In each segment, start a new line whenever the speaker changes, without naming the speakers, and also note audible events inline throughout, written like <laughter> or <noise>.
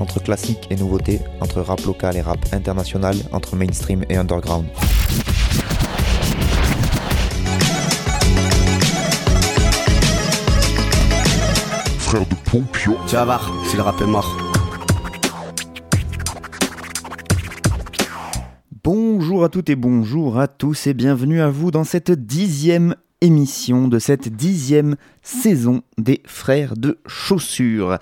Entre classique et nouveauté, entre rap local et rap international, entre mainstream et underground.
Frère de Pompion.
Tu vas voir, si le rap est mort.
Bonjour à toutes et bonjour à tous et bienvenue à vous dans cette dixième émission de cette dixième saison des Frères de Chaussures.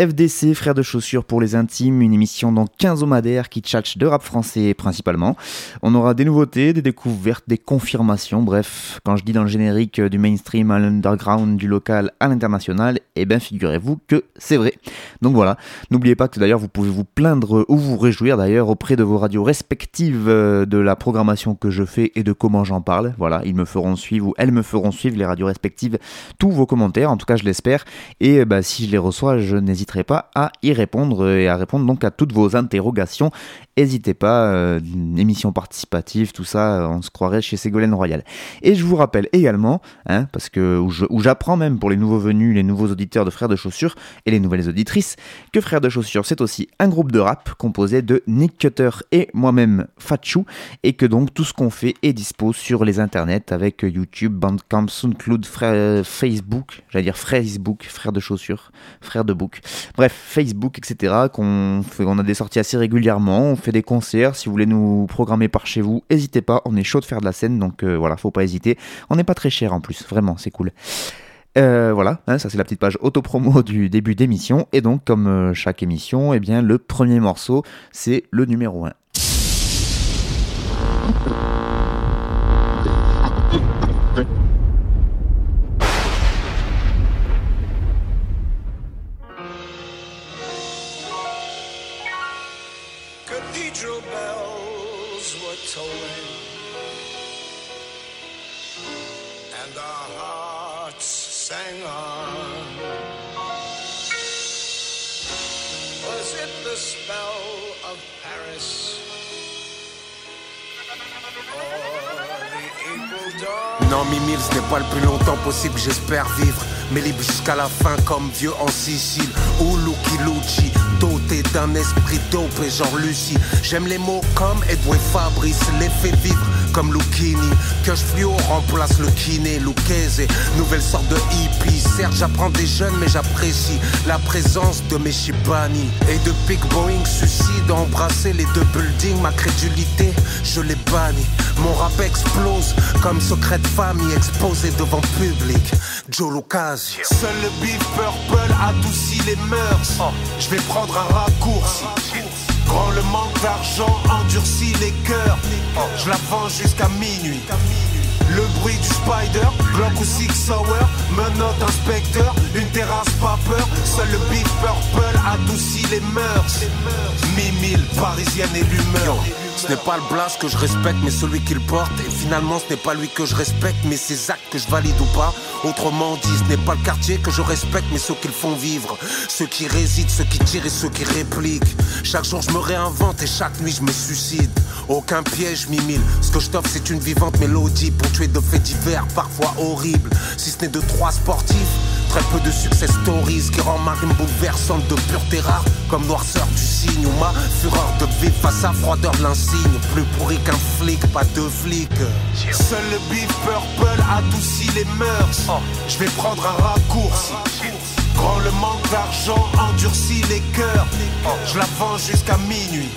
FDC, Frères de Chaussures pour les intimes, une émission dans 15 homadaires qui tchatche de rap français principalement. On aura des nouveautés, des découvertes, des confirmations, bref, quand je dis dans le générique du mainstream à l'underground, du local à l'international, eh bien figurez-vous que c'est vrai. Donc voilà, n'oubliez pas que d'ailleurs vous pouvez vous plaindre ou vous réjouir d'ailleurs auprès de vos radios respectives euh, de la programmation que je fais et de comment j'en parle. Voilà, ils me feront suivre ou elles me feront suivre les radios respectives tous vos commentaires, en tout cas je l'espère. Et euh, bah, si je les reçois, je n'hésiterai pas à y répondre et à répondre donc à toutes vos interrogations. N'hésitez pas, euh, émission participative, tout ça, on se croirait chez Ségolène Royal. Et je vous rappelle également, hein, parce que où j'apprends même pour les nouveaux venus, les nouveaux auditeurs de Frères de Chaussures et les nouvelles auditrices, que Frères de Chaussures c'est aussi un groupe de rap composé de Nick Cutter et moi-même Fatchou, et que donc tout ce qu'on fait est dispo sur les internets avec YouTube, Bandcamp, SoundCloud, Frère- Facebook, j'allais dire Facebook, Frères de Chaussures, Frères de Book, bref, Facebook, etc. qu'on on a des sorties assez régulièrement, on fait des concerts, si vous voulez nous programmer par chez vous, n'hésitez pas, on est chaud de faire de la scène, donc euh, voilà, faut pas hésiter. On n'est pas très cher en plus, vraiment, c'est cool. Euh, voilà, hein, ça c'est la petite page autopromo <laughs> du début d'émission. Et donc, comme euh, chaque émission, eh bien, le premier morceau, c'est le numéro 1. <laughs>
le plus longtemps possible, j'espère vivre. Mais libre jusqu'à la fin, comme Dieu en Sicile. Ou Lucky doté d'un esprit dopé, genre Lucie. J'aime les mots comme Edouard Fabrice, les fait vivre comme Lucchini. Je fluo remplace le kiné, Lucchese. Nouvelle sorte de hippie. Certes, j'apprends des jeunes, mais j'apprécie la présence de mes Shibani. Et de Big Boeing suicide, embrasser les deux buildings. Ma crédulité, je l'ai banni. Mon rap explose comme secret de famille exposé devant public. Joe Lucasio. Seul le beef purple adoucit les mœurs. Je vais prendre un raccourci. Grand le manque d'argent endurcit les cœurs. Je la vends jusqu'à minuit. Le bruit du spider, Glock ou Six Hour, menotte inspecteur, une terrasse pas peur, seul le beef purple adoucit les mœurs. Mimile, parisienne et l'humeur. Ce n'est pas le blast que je respecte, mais celui qui le porte. Et finalement, ce n'est pas lui que je respecte, mais ses actes que je valide ou pas. Autrement dit, ce n'est pas le quartier que je respecte, mais ceux qui le font vivre. Ceux qui résident, ceux qui tirent et ceux qui répliquent. Chaque jour, je me réinvente et chaque nuit, je me suicide. Aucun piège, mimile. Ce que je t'offre, c'est une vivante mélodie pour tuer de faits divers, parfois horribles. Si ce n'est de trois sportifs, très peu de success stories qui rend ma rime bouleversante de pureté rare, comme noirceur du signe ou ma fureur de vivre face à froideur de l'insigne. Plus pourri qu'un flic, pas deux flics. Seul le beef purple adoucit les mœurs. Je vais prendre un raccourci. Grand le manque d'argent endurcit les cœurs. Je la vends jusqu'à minuit.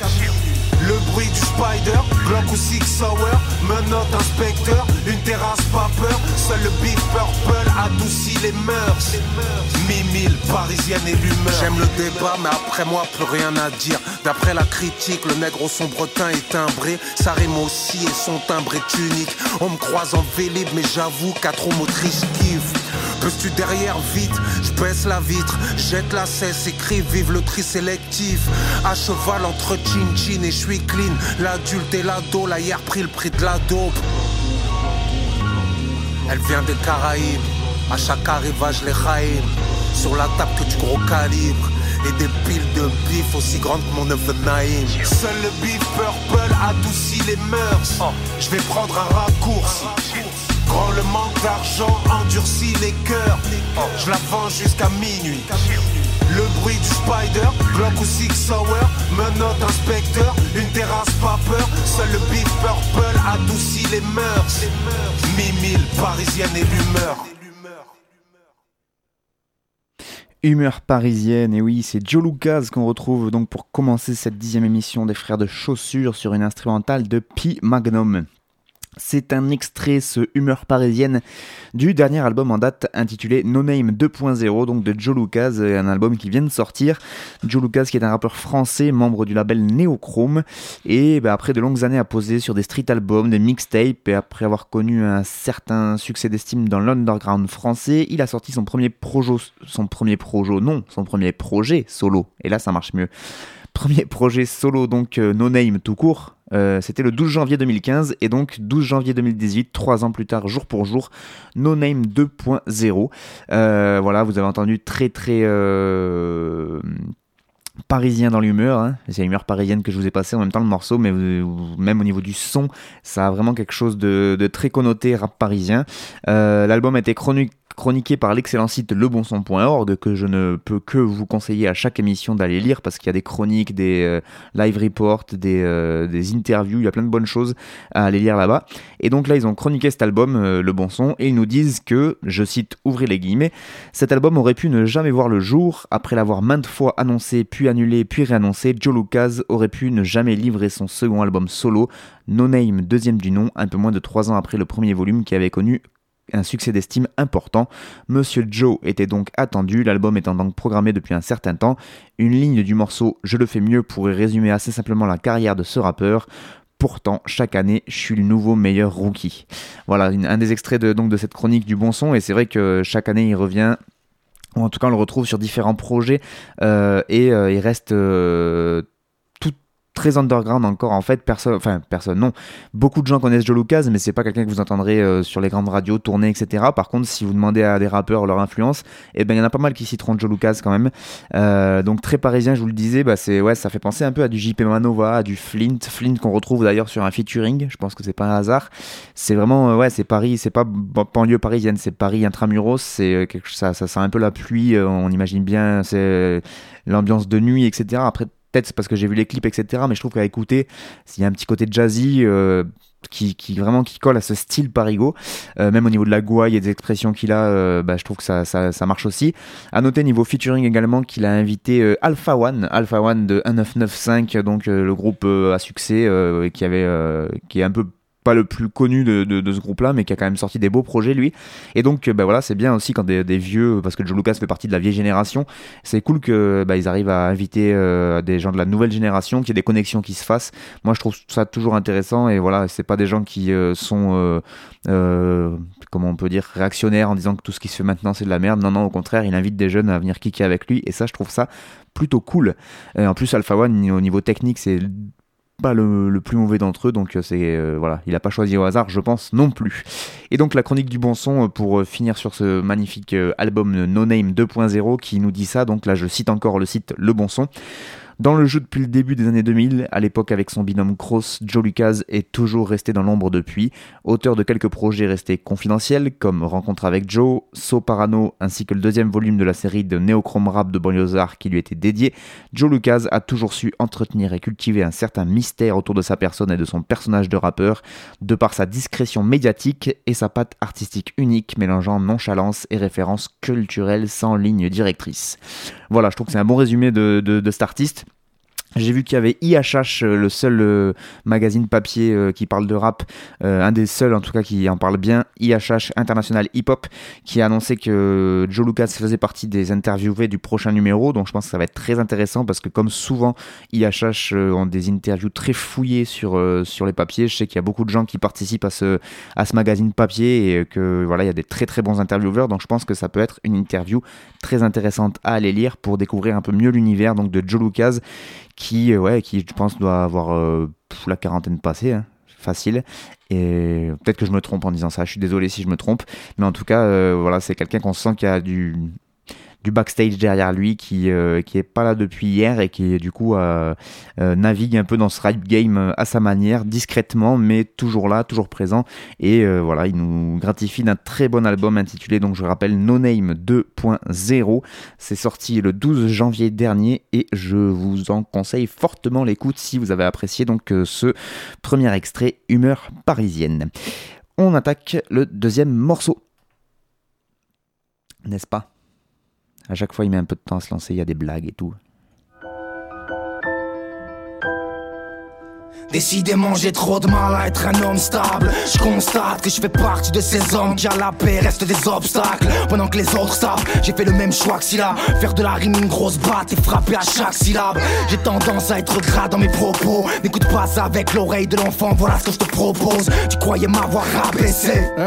Le bruit du spider, Glock ou Six Hour, menotte inspecteur, une terrasse pas peur, seul le beef purple adoucit les mœurs. Mimile, parisienne et l'humeur. J'aime le débat, mais après moi, plus rien à dire. D'après la critique, le nègre au sombre teint est timbré, sa rime aussi et son timbre est unique. On me croise en vélib, mais j'avoue qu'à trop motrice kiffe. Peux-tu derrière vite? Je baisse la vitre, jette la cesse, écrit vive le tri sélectif. À cheval entre chin chin et je suis clean. L'adulte et l'ado, la hier pris le prix de la dope. Elle vient des Caraïbes, à chaque arrivage les raïm. Sur la table que du gros calibre et des piles de bif aussi grandes que mon neveu Naïm. Seul le bif purple adoucit les mœurs. Je vais prendre un raccourci. Grand le manque d'argent endurcit les cœurs. Je la vends jusqu'à minuit. Le bruit du spider, Glock ou Six Hour, menotte inspecteur, une terrasse pas peur. Seul le bif purple adoucit les mœurs. Mimile, parisienne et l'humeur.
Humeur parisienne, et oui, c'est Joe Lucas qu'on retrouve donc pour commencer cette dixième émission des Frères de Chaussures sur une instrumentale de P. Magnum. C'est un extrait, ce humeur parisienne, du dernier album en date intitulé No Name 2.0, donc de Joe Lucas, un album qui vient de sortir. Joe Lucas qui est un rappeur français, membre du label Neochrome, et bah, après de longues années à poser sur des street albums, des mixtapes, et après avoir connu un certain succès d'estime dans l'underground français, il a sorti son premier projet, son premier non, son premier projet solo, et là ça marche mieux. Premier projet solo, donc euh, No Name tout court, euh, c'était le 12 janvier 2015 et donc 12 janvier 2018, trois ans plus tard, jour pour jour, No Name 2.0. Euh, voilà, vous avez entendu très très parisien dans l'humeur. Hein. C'est l'humeur parisienne que je vous ai passé en même temps le morceau, mais même au niveau du son, ça a vraiment quelque chose de, très connoté rap parisien. L'album a été chronique chroniqué par l'excellent site lebonson.org que je ne peux que vous conseiller à chaque émission d'aller lire parce qu'il y a des chroniques, des euh, live reports, des, euh, des interviews, il y a plein de bonnes choses à aller lire là-bas. Et donc là, ils ont chroniqué cet album, euh, Le Bon Son, et ils nous disent que, je cite, ouvrez les guillemets, cet album aurait pu ne jamais voir le jour. Après l'avoir maintes fois annoncé, puis annulé, puis réannoncé, Joe Lucas aurait pu ne jamais livrer son second album solo, No Name, deuxième du nom, un peu moins de trois ans après le premier volume qui avait connu un succès d'estime important. Monsieur Joe était donc attendu, l'album étant donc programmé depuis un certain temps. Une ligne du morceau Je le fais mieux pourrait résumer assez simplement la carrière de ce rappeur. Pourtant, chaque année, je suis le nouveau meilleur rookie. Voilà, un des extraits de, cette chronique du bon son, et c'est vrai que chaque année, il revient, ou en tout cas, on le retrouve sur différents projets, euh, et euh, il reste euh, très underground encore en fait personne enfin personne non. Beaucoup de gens connaissent Joe Lucas mais c'est pas quelqu'un que vous entendrez euh, sur les grandes radios tourner etc par contre si vous demandez à des rappeurs leur influence et ben il y en a pas mal qui citeront Joe Lucas quand même. Euh, donc très parisien je vous le disais bah c'est ouais ça fait penser un peu à du JP Manova à du Flint. Flint qu'on retrouve d'ailleurs sur un featuring je pense que c'est pas un hasard. C'est vraiment euh, ouais c'est Paris c'est pas ban- banlieue parisienne c'est Paris intramuros c'est ça ça sent un peu la pluie on imagine bien c'est l'ambiance de nuit etc après peut-être parce que j'ai vu les clips etc mais je trouve qu'à écouter s'il y a un petit côté jazzy euh, qui, vraiment qui colle à ce style parigo euh, même au niveau de la gouaille et des expressions qu'il a euh, bah, je trouve que ça, ça, marche aussi. À noter niveau featuring également qu'il a invité euh, Alpha One Alpha One de 1995 donc le groupe à succès qui avait qui est un peu pas le plus connu de, ce groupe-là, mais qui a quand même sorti des beaux projets, lui. Et donc, euh, bah voilà, c'est bien aussi quand des, vieux, parce que Joe Lucas fait partie de la vieille génération, c'est cool que bah, ils arrivent à inviter euh, des gens de la nouvelle génération, qu'il y ait des connexions qui se fassent. Moi, je trouve ça toujours intéressant, et voilà, c'est pas des gens qui euh, sont, comment on peut dire, réactionnaires en disant que tout ce qui se fait maintenant c'est de la merde. Non, non, au contraire, il invite des jeunes à venir kicker avec lui, et ça, je trouve ça plutôt cool. En plus, Alpha One, au niveau technique, c'est pas le, plus mauvais d'entre eux, donc euh, c'est euh, voilà, il a pas choisi au hasard, je pense non plus. Et donc la chronique du bon son euh, pour finir sur ce magnifique album No Name 2.0 qui nous dit ça. Donc là, je cite encore le site Le Bon Son. Dans le jeu depuis le début des années 2000, à l'époque avec son binôme Cross, Joe Lucas est toujours resté dans l'ombre depuis. Auteur de quelques projets restés confidentiels, comme Rencontre avec Joe, So Parano, ainsi que le deuxième volume de la série de Néochrome Rap de Banlieusard qui lui était dédié, Joe Lucas a toujours su entretenir et cultiver un certain mystère autour de sa personne et de son personnage de rappeur, de par sa discrétion médiatique et sa patte artistique unique, mélangeant nonchalance et références culturelles sans ligne directrice. Voilà, je trouve que c'est un bon résumé de, de, de cet artiste. J'ai vu qu'il y avait IHH, euh, le seul euh, magazine papier euh, qui parle de rap, un des seuls en tout cas qui en parle bien, IHH International Hip Hop, qui a annoncé que Joe Lucas faisait partie des interviewés du prochain numéro. Donc je pense que ça va être très intéressant parce que comme souvent, IHH ont des interviews très fouillées sur, sur les papiers. Je sais qu'il y a beaucoup de gens qui participent à ce, à ce magazine papier et que voilà, il y a des très très bons intervieweurs. Donc je pense que ça peut être une interview très intéressante à aller lire pour découvrir un peu mieux l'univers donc de Joe Lucas qui, euh, ouais, qui je pense doit avoir euh, la quarantaine passée, hein, facile. Et peut-être que je me trompe en disant ça, je suis désolé si je me trompe, mais en tout cas, euh, voilà, c'est quelqu'un qu'on sent qu'il y a du, du backstage derrière lui, qui, euh, qui est pas là depuis hier et qui du coup euh, euh, navigue un peu dans ce rap game euh, à sa manière, discrètement, mais toujours là, toujours présent. Et euh, voilà, il nous gratifie d'un très bon album intitulé, donc je rappelle, No Name 2.0. C'est sorti le 12 janvier dernier et je vous en conseille fortement l'écoute si vous avez apprécié donc euh, ce premier extrait Humeur parisienne. On attaque le deuxième morceau. N'est-ce pas? À chaque fois, il met un peu de temps à se lancer, il y a des blagues et tout.
Décidément j'ai trop de mal à être un homme stable. Je constate que je fais partie de ces hommes qui à la paix restent des obstacles. Pendant que les autres savent J'ai fait le même choix que Silla. Faire de la rime une grosse batte et frapper à chaque syllabe. J'ai tendance à être gras dans mes propos. N'écoute pas ça avec l'oreille de l'enfant Voilà ce que je te propose. Tu croyais m'avoir rabaissé. Hein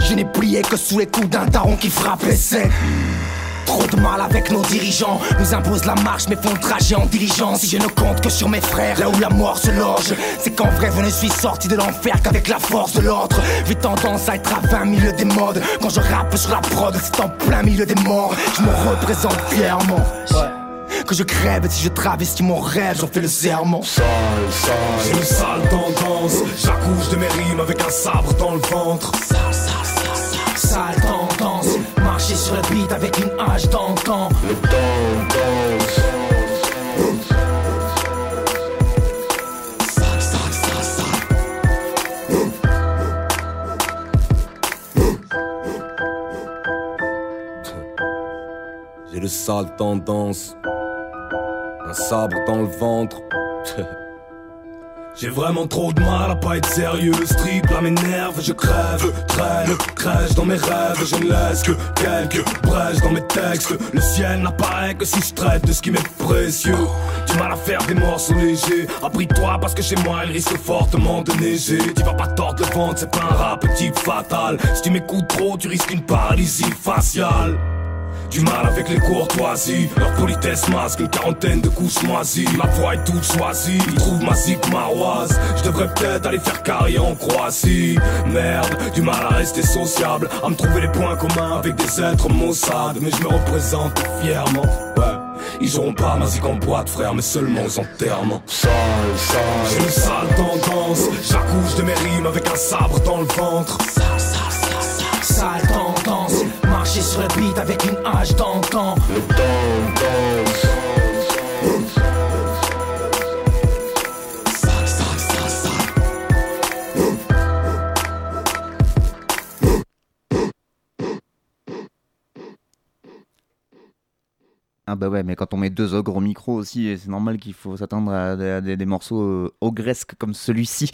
Je n'ai plié que sous les coups d'un daron qui frappait sec Trop de mal avec nos dirigeants. Nous imposent la marche mais font le trajet en diligence Si je ne compte que sur mes frères Là où la mort se loge C'est qu'en vrai je ne suis sorti de l'enfer qu'avec la force de l'autre J'ai tendance à être à 20 milieu des modes. Quand je rappe sur la prod c'est en plein milieu des morts. Je me représente fièrement. Que je crève si je travestis mon rêve, j'en fais le serment.
J'ai une sale tendance, j'accouche de mes rimes avec un sabre dans le ventre.
Sale tendance, marcher sur le beat avec une hache d'antan.
J'ai le sale tendance, un sabre dans le ventre. <laughs> J'ai vraiment trop de mal à pas être sérieux. Strip là m'énerve, je crève Traîne, crèche dans mes rêves. Je ne laisse que quelques brèches dans mes textes. Le ciel n'apparaît que si je traite de ce qui m'est précieux. Du mal à faire des morceaux légers. Abris-toi parce que chez moi il risque fortement de neiger. Tu vas pas tordre le ventre, c'est pas un rap type fatal. Si tu m'écoutes trop, tu risques une paralysie faciale du mal avec les courtoisies. Leur politesse masque une quarantaine de couches moisies Ma voix est toute choisie. Ils trouvent ma zik maroise. Je devrais peut-être aller faire carrière en Croatie. Merde, du mal à rester sociable. À me trouver les points communs avec des êtres maussades. Mais je me représente fièrement. Ouais ils auront pas ma en boîte frère mais seulement aux enterrements Sale, sale. J'ai une sale tendance. J'accouche de mes rimes avec un sabre dans le ventre.
Sale tendance, marcher sur le beat avec une hache d'antan.
Ah bah ouais, mais quand on met deux ogres au micro aussi, c'est normal qu'il faut s'attendre à des, morceaux euh, ogresques comme celui-ci.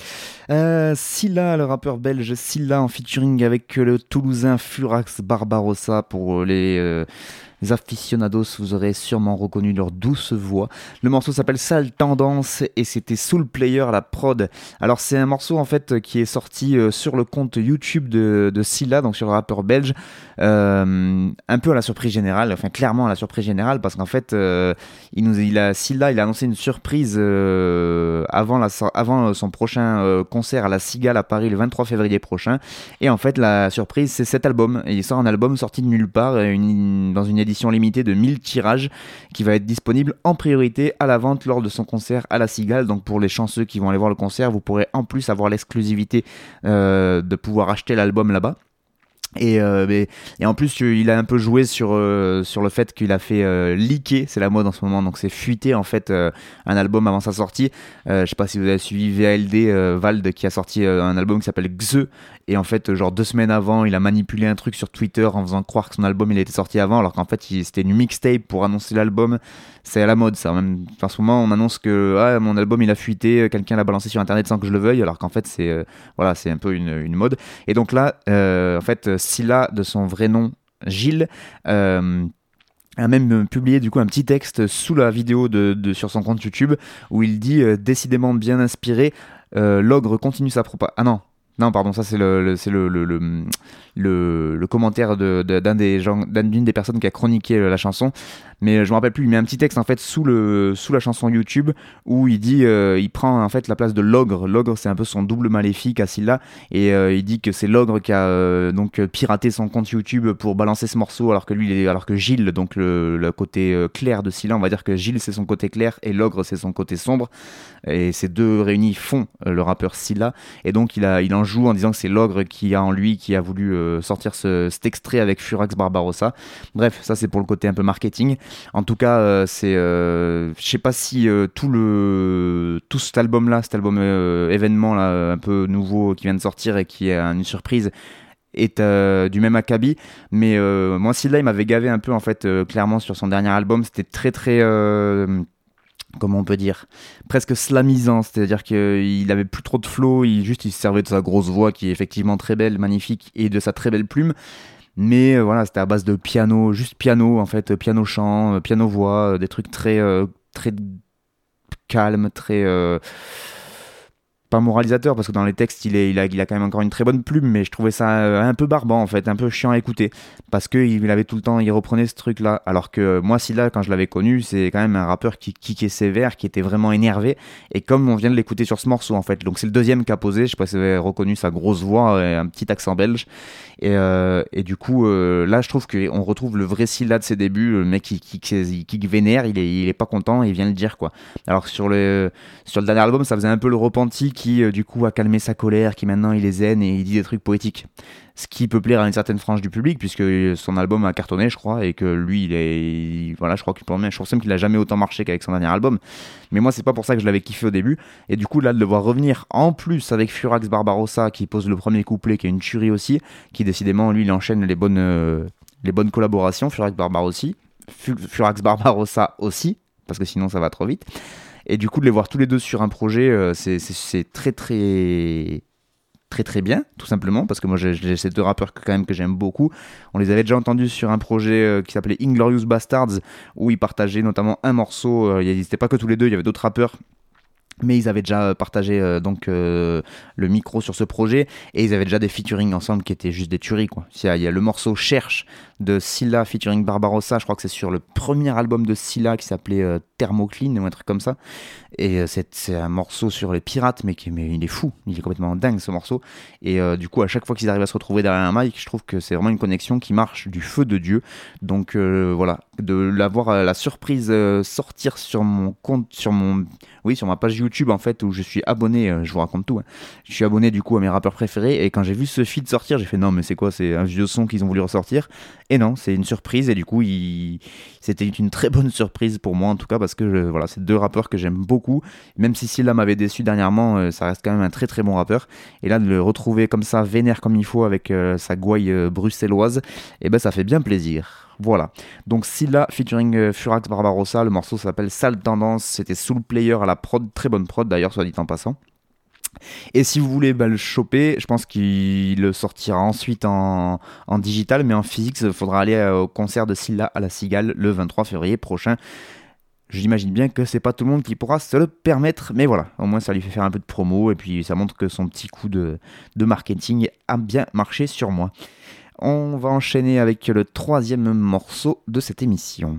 Euh, Silla, le rappeur belge Silla en featuring avec le Toulousain Furax Barbarossa pour euh, les aficionados, vous aurez sûrement reconnu leur douce voix. Le morceau s'appelle Sale Tendance et c'était Soul Player la prod. Alors c'est un morceau en fait qui est sorti euh, sur le compte YouTube de, de Silla, donc sur le rappeur belge, euh, un peu à la surprise générale, enfin clairement à la surprise générale parce qu'en fait euh, il a Silla il a annoncé une surprise euh, avant son prochain concert à la Cigale à Paris le 23 février prochain et en fait la surprise c'est cet album il sort un album sorti de nulle part une- dans une édition limitée de 1000 tirages qui va être disponible en priorité à la vente lors de son concert à la Cigale. Donc pour les chanceux qui vont aller voir le concert vous pourrez en plus avoir l'exclusivité euh, de pouvoir acheter l'album là-bas. Et, euh, en plus, tu- il a un peu joué sur, euh, sur le fait qu'il a fait euh, leaker, c'est la mode en ce moment, donc c'est fuiter en fait euh, un album avant sa sortie. Euh, je sais pas si vous avez suivi VLD, euh, Vald, qui a sorti euh, un album qui s'appelle Xe, et en fait, genre deux semaines avant, il a manipulé un truc sur Twitter en faisant croire que son album il était sorti avant, alors qu'en fait, c'était une mixtape pour annoncer l'album. C'est à la mode ça. Même, en ce moment, on annonce que ah, mon album il a fuité, euh, quelqu'un l'a balancé sur internet sans que je le veuille, alors qu'en fait, c'est euh, voilà, un peu une, une mode. Et donc là, euh, en fait, Scylla, de son vrai nom, Gilles, a même publié du coup un petit texte sous la vidéo de, de- sur son compte YouTube où il dit décidément bien inspiré, l'ogre continue sa propagande. Ah non. Non, pardon, ça c'est le, c'est le, le, le, le- commentaire de- des d'une des personnes qui a chroniqué la chanson. Mais euh, je me rappelle plus, il met un petit texte en fait sous, le, sous la chanson YouTube où il dit, euh, il prend en fait la place de l'ogre. L'ogre c'est un peu son double maléfique à Scylla et euh, il dit que c'est l'ogre qui a donc piraté son compte YouTube pour balancer ce morceau alors que lui, alors que Gilles, donc le, côté clair de Scylla, on va dire que Gilles c'est son côté clair et l'ogre c'est son côté sombre et ces deux réunis font le rappeur Scylla et donc il, a, il en joue en disant que c'est l'ogre qui a en lui qui a voulu sortir ce, cet extrait avec Furax Barbarossa. Bref, ça c'est pour le côté un peu marketing. En tout cas, euh, c'est, euh, je sais pas si euh, tout le tout cet album là, cet album événement là un peu nouveau qui vient de sortir et qui est une surprise est du même acabit. Mais euh, moi Scylla il m'avait gavé un peu en fait clairement sur son dernier album. C'était très très comment on peut dire? Presque slamisant. C'est-à-dire qu'il avait plus trop de flow. Il juste il se servait de sa grosse voix qui est effectivement très belle magnifique et de sa très belle plume mais euh, voilà c'était à base de piano juste piano en fait euh, piano chant euh, piano voix des trucs très très calmes très pas moralisateur parce que dans les textes il, est, il, a, il a quand même encore une très bonne plume mais je trouvais ça euh, un peu barbant en fait un peu chiant à écouter. Parce que il avait tout le temps il reprenait ce truc là alors que euh, moi Scylla quand je l'avais connu c'est quand même un rappeur qui kickait sévère qui était vraiment énervé. Et comme on vient de l'écouter sur ce morceau en fait. Donc c'est le deuxième qui a posé. Je sais pas si vous avez reconnu sa grosse voix et un petit accent belge. Et, euh, et du coup euh, là je trouve qu'on retrouve le vrai Scylla de ses débuts. Le mec qui kick, kick vénère. Il est, il est pas content. Il vient le dire quoi. Alors sur le, sur le dernier album ça faisait un peu le repenti qui euh, du coup a calmé sa colère qui maintenant il est zen et il dit des trucs poétiques. Ce qui peut plaire à une certaine frange du public puisque son album a cartonné je crois et que lui il est il- voilà je crois qu'il pour moi je trouve même qu'il a jamais autant marché qu'avec son dernier album. Mais moi c'est pas pour ça que je l'avais kiffé au début. Et du coup là de le voir revenir en plus avec Furax Barbarossa qui pose le premier couplet qui est une tuerie aussi qui décidément lui il enchaîne les bonnes euh, les bonnes collaborations Furax Barbarossa Fu- Furax Barbarossa aussi parce que sinon ça va trop vite et du coup de les voir tous les deux sur un projet euh, c'est très très très très bien tout simplement. Parce que moi j'ai ces deux rappeurs que- quand même que j'aime beaucoup. On les avait déjà entendus sur un projet euh, qui s'appelait Inglorious Bastards où ils partageaient notamment un morceau euh, ils n'étaient pas que tous les deux il y avait d'autres rappeurs. Mais ils avaient déjà partagé euh, donc euh, le micro sur ce projet. Et ils avaient déjà des featuring ensemble qui étaient juste des tueries quoi. Il y a, il y a le morceau Cherche de Scylla featuring Barbarossa, je crois que c'est sur le premier album de Scylla qui s'appelait Thermoclean ou un truc comme ça. Et euh, c'est un morceau sur les pirates, mais, qui, mais il est fou, il est complètement dingue ce morceau. Et euh, du coup, à chaque fois qu'ils arrivent à se retrouver derrière un mic, je trouve que c'est vraiment une connexion qui marche du feu de Dieu. Donc euh, voilà, de l'avoir la surprise sortir sur mon compte, sur mon, oui, sur ma page YouTube en fait, où je suis abonné, je vous raconte tout. hein. Je suis abonné du coup à mes rappeurs préférés, et quand j'ai vu ce feed sortir, j'ai fait non, mais c'est quoi, c'est un vieux son qu'ils ont voulu ressortir. Et non, c'est une surprise, et du coup, il... c'était une très bonne surprise pour moi en tout cas, que je- voilà, c'est deux rappeurs que j'aime beaucoup. Même si Scylla m'avait déçu dernièrement, euh, ça reste quand même un très très bon rappeur. Et là, de le retrouver comme ça, vénère comme il faut, avec euh, sa gouaille euh, bruxelloise, et ben ça fait bien plaisir. Voilà. Donc Scylla featuring Furax Barbarossa, le morceau s'appelle Sale Tendance, c'était Soul Player à la prod, très bonne prod d'ailleurs, soit dit en passant. Et si vous voulez bah, le choper, je pense qu'il sortira ensuite en, digital, mais en physique, il faudra aller au concert de Scylla à la Cigale le 23 février prochain. J'imagine bien que c'est pas tout le monde qui pourra se le permettre, mais voilà, au moins ça lui fait faire un peu de promo et puis ça montre que son petit coup de, de marketing a bien marché sur moi. On va enchaîner avec le troisième morceau de cette émission.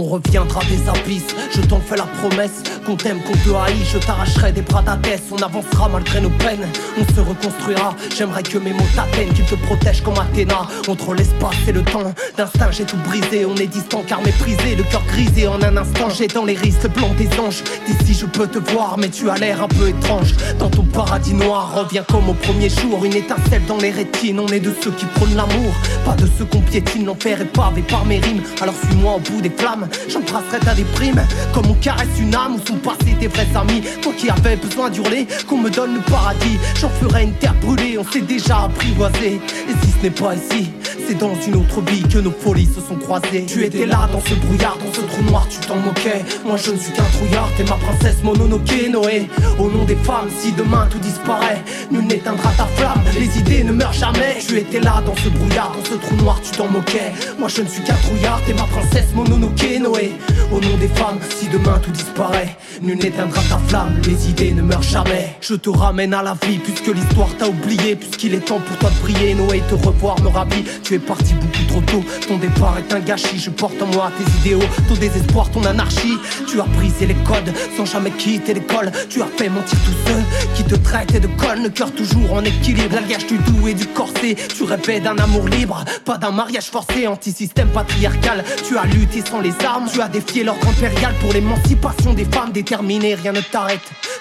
On reviendra des abysses, je t'en fais la promesse. Qu'on t'aime, qu'on te haït, je t'arracherai des bras d'Athès On avancera malgré nos peines, on se reconstruira. J'aimerais que mes mots t'atteignent, qu'ils te protègent comme Athéna. Entre l'espace et le temps, d'instinct j'ai tout brisé. On est distant car méprisé, le cœur grisé. En un instant J'ai dans les risques blancs des anges. D'ici je peux te voir, mais tu as l'air un peu étrange. Dans ton paradis noir, reviens comme au premier jour. Une étincelle dans les rétines, on est de ceux qui prônent l'amour. Pas de ceux qu'on piétine, l'enfer est pavé par mes rimes. Alors suis-moi au bout des flammes J'embrasserai ta déprime Comme on caresse une âme où sont passés des vrais amis. Toi qui avais besoin d'hurler Qu'on me donne le paradis. J'en ferai une terre brûlée On s'est déjà apprivoisé. Et si ce n'est pas ici C'est dans une autre vie que nos folies se sont croisées. Tu étais là dans ce brouillard Dans ce trou noir tu t'en moquais. Moi je ne suis qu'un trouillard T'es ma princesse Mononoke Noé. Au nom des femmes si demain tout disparaît Nul n'éteindra ta flamme. Les idées ne meurent jamais. Tu étais là dans ce brouillard Dans ce trou noir tu t'en moquais. Moi je ne suis qu'un trouillard T'es ma princesse Mononoke Noé. Au nom des femmes, si demain tout disparaît, nul n'éteindra ta flamme, les idées ne meurent jamais. Je te ramène à la vie, puisque l'histoire t'a oublié, puisqu'il est temps pour toi de briller. Noé, te revoir me ravit. Parti beaucoup trop tôt, ton départ est un gâchis. Je porte en moi tes idéaux, ton désespoir, ton anarchie. Tu as brisé les codes sans jamais quitter l'école. Tu as fait mentir tous ceux qui te traitaient de conne, le cœur toujours en équilibre. La gage du doux et du corset. Tu rêvais d'un amour libre, pas d'un mariage forcé, anti-système patriarcal. Tu as lutté sans les armes, tu as défié l'ordre impérial pour l'émancipation des femmes déterminées, rien ne t'arrête.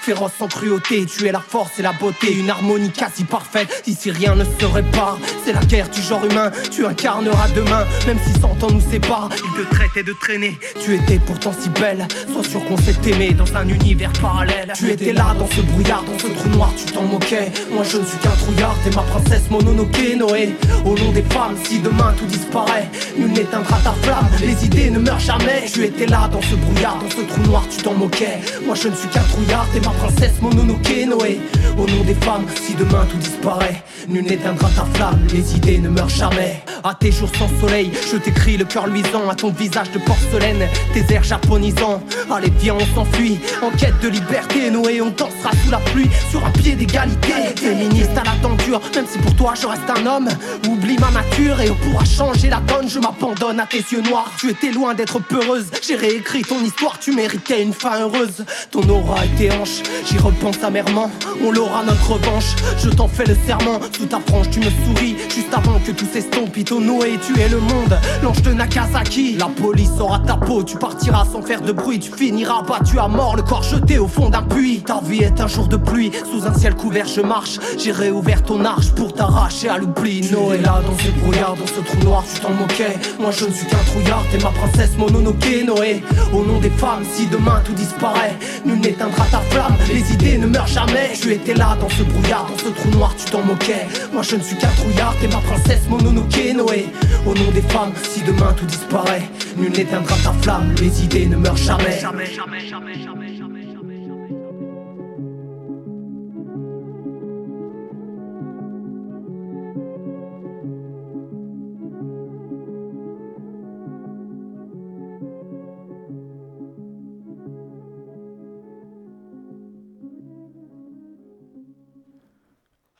Sans cruauté, tu es la force et la beauté, une harmonie quasi parfaite. Ici rien ne se répare, c'est la guerre du genre humain. Tu incarneras demain, même si cent ans nous séparent. Ils te traitaient de traîner, tu étais pourtant si belle. Sois sûr qu'on s'est aimé dans un univers parallèle. Tu étais là dans ce brouillard, dans ce trou noir, tu t'en moquais. Moi je ne suis qu'un trouillard, t'es ma princesse Mononoke Noé. Au nom des femmes, si demain tout disparaît, nul n'éteindra ta flamme. Les idées ne meurent jamais. Tu étais là dans ce brouillard, dans ce trou noir, tu t'en moquais. Moi je ne suis qu'un trouillard, t'es ma princesse Mononoke Noé. Au nom des femmes, si demain tout disparaît, nul n'éteindra ta flamme, les idées ne meurent jamais. À tes jours sans soleil, je t'écris le cœur luisant, à ton visage de porcelaine, tes airs japonisants. Allez, viens, on s'enfuit, en quête de liberté, Noé, on dansera sous la pluie, sur un pied d'égalité. Féministe à la denture, même si pour toi je reste un homme, oublie ma nature et on pourra changer la donne, je m'abandonne à tes yeux noirs. Tu étais loin d'être peureuse, j'ai réécrit ton histoire, tu méritais une fin heureuse. Ton aura était hanche, j'y repense amèrement, on l'aura notre revanche. Je t'en fais le serment, sous ta frange tu me souris, juste avant que tout s'estompe. Ito Noé, tu es le monde, l'ange de Nagasaki. La police aura ta peau, tu partiras sans faire de bruit, tu finiras battu à mort, le corps jeté au fond d'un puits. Ta vie est un jour de pluie, sous un ciel couvert je marche. J'ai réouvert ton arche pour t'arracher à l'oubli. Noé là dans ce brouillard, dans ce trou noir, tu t'en moquais. Moi je ne suis qu'un trouillard, t'es ma princesse Mononoke Noé. Au nom des femmes, si demain tout disparaît, nul n'éteindra ta flamme, les idées ne meurent jamais. Tu étais là dans ce brouillard, dans ce trou noir, tu t'en moquais. Moi je ne suis qu'un trouillard, t'es ma princesse Mononoke Noé. Au nom des femmes, si demain tout disparaît, nul n'éteindra ta flamme, les idées ne meurent jamais. jamais, jamais, jamais, jamais,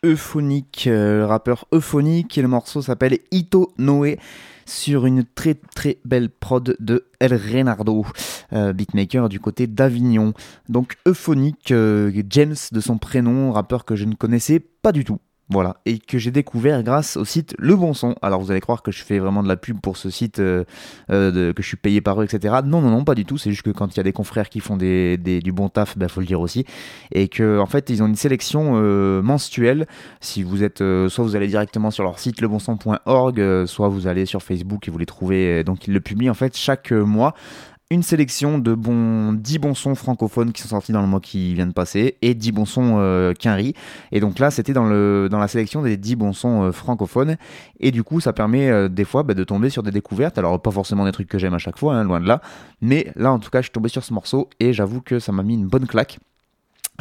Euphonique, euh, le rappeur Euphonique, et le morceau s'appelle Ito Noé sur une très très belle prod de El Renardo, euh, beatmaker du côté d'Avignon. Donc Euphonique, euh, James de son prénom, rappeur que je ne connaissais pas du tout. Voilà, et que j'ai découvert grâce au site Le Bon Son. Alors vous allez croire que je fais vraiment de la pub pour ce site, euh, euh, que je suis payé par eux, etc. Non, non, non, pas du tout. C'est juste que quand il y a des confrères qui font du bon taf, ben faut le dire aussi. Et que en fait, ils ont une sélection euh, mensuelle. Si vous êtes, euh, soit vous allez directement sur leur site lebonson.org, soit vous allez sur Facebook et vous les trouvez. Donc ils le publient en fait chaque mois une sélection de bons 10 bons sons francophones qui sont sortis dans le mois qui vient de passer et 10 bons sons euh, quinri. Et donc là, c'était dans, dans la sélection des 10 bons sons euh, francophones. Et du coup, ça permet euh, des fois bah, de tomber sur des découvertes. Alors, pas forcément des trucs que j'aime à chaque fois, hein, loin de là. Mais là, en tout cas, je suis tombé sur ce morceau et j'avoue que ça m'a mis une bonne claque.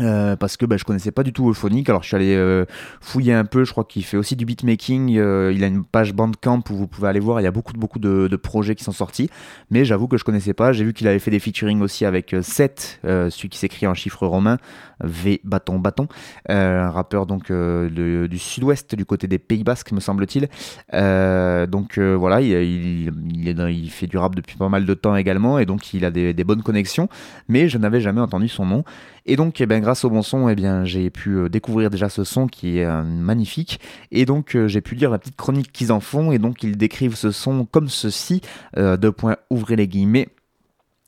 Euh, parce que bah, je connaissais pas du tout Euphonic. Alors je suis allé euh, fouiller un peu. Je crois qu'il fait aussi du beatmaking. Euh, il a une page Bandcamp où vous pouvez aller voir. Il y a beaucoup beaucoup de, projets qui sont sortis. Mais j'avoue que je connaissais pas. J'ai vu qu'il avait fait des featuring aussi avec Seth, celui qui s'écrit en chiffres romains, V bâton bâton, un rappeur donc du sud-ouest du côté des Pays Basques me semble-t-il. Donc voilà, il, fait du rap depuis pas mal de temps également et donc il a des, des bonnes connexions. Mais je n'avais jamais entendu son nom. Et donc, eh ben, grâce au bon son, eh bien, j'ai pu euh, découvrir déjà ce son qui est euh, magnifique. Et donc, euh, j'ai pu lire la petite chronique qu'ils en font. Et donc, ils décrivent ce son comme ceci. Deux points, ouvrez les guillemets.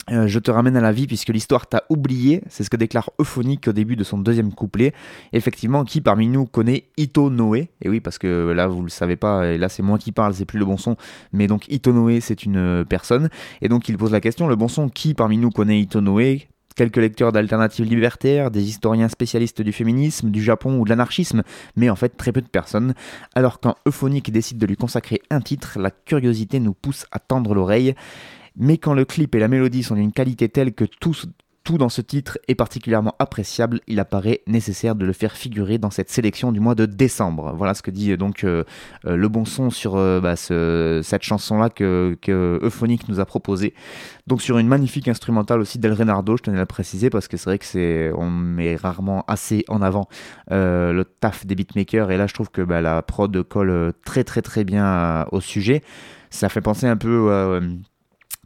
Je te ramène à la vie puisque l'histoire t'a oublié, c'est ce que déclare Euphonique au début de son deuxième couplet. Effectivement, qui parmi nous connaît Ito Noé? Et oui, parce que là, vous le savez pas, et là c'est moi qui parle, c'est plus le bon son, mais donc Ito Noé, c'est une personne. Et donc il pose la question, le bon son, qui parmi nous connaît Ito Noé? Quelques lecteurs d'alternatives libertaires, des historiens spécialistes du féminisme, du Japon ou de l'anarchisme, mais en fait très peu de personnes. Alors quand Euphonique décide de lui consacrer un titre, la curiosité nous pousse à tendre l'oreille. Mais quand le clip et la mélodie sont d'une qualité telle que tout, tout dans ce titre est particulièrement appréciable, il apparaît nécessaire de le faire figurer dans cette sélection du mois de décembre. Voilà ce que dit euh, donc euh, euh, le bon son sur bah, ce- cette chanson-là que, que Euphonique nous a proposée. Donc sur une magnifique instrumentale aussi d'El Renardo, je tenais à le préciser parce que c'est vrai que c'est on met rarement assez en avant le taf des beatmakers et là je trouve que bah, la prod colle très très très bien au sujet. Ça fait penser un peu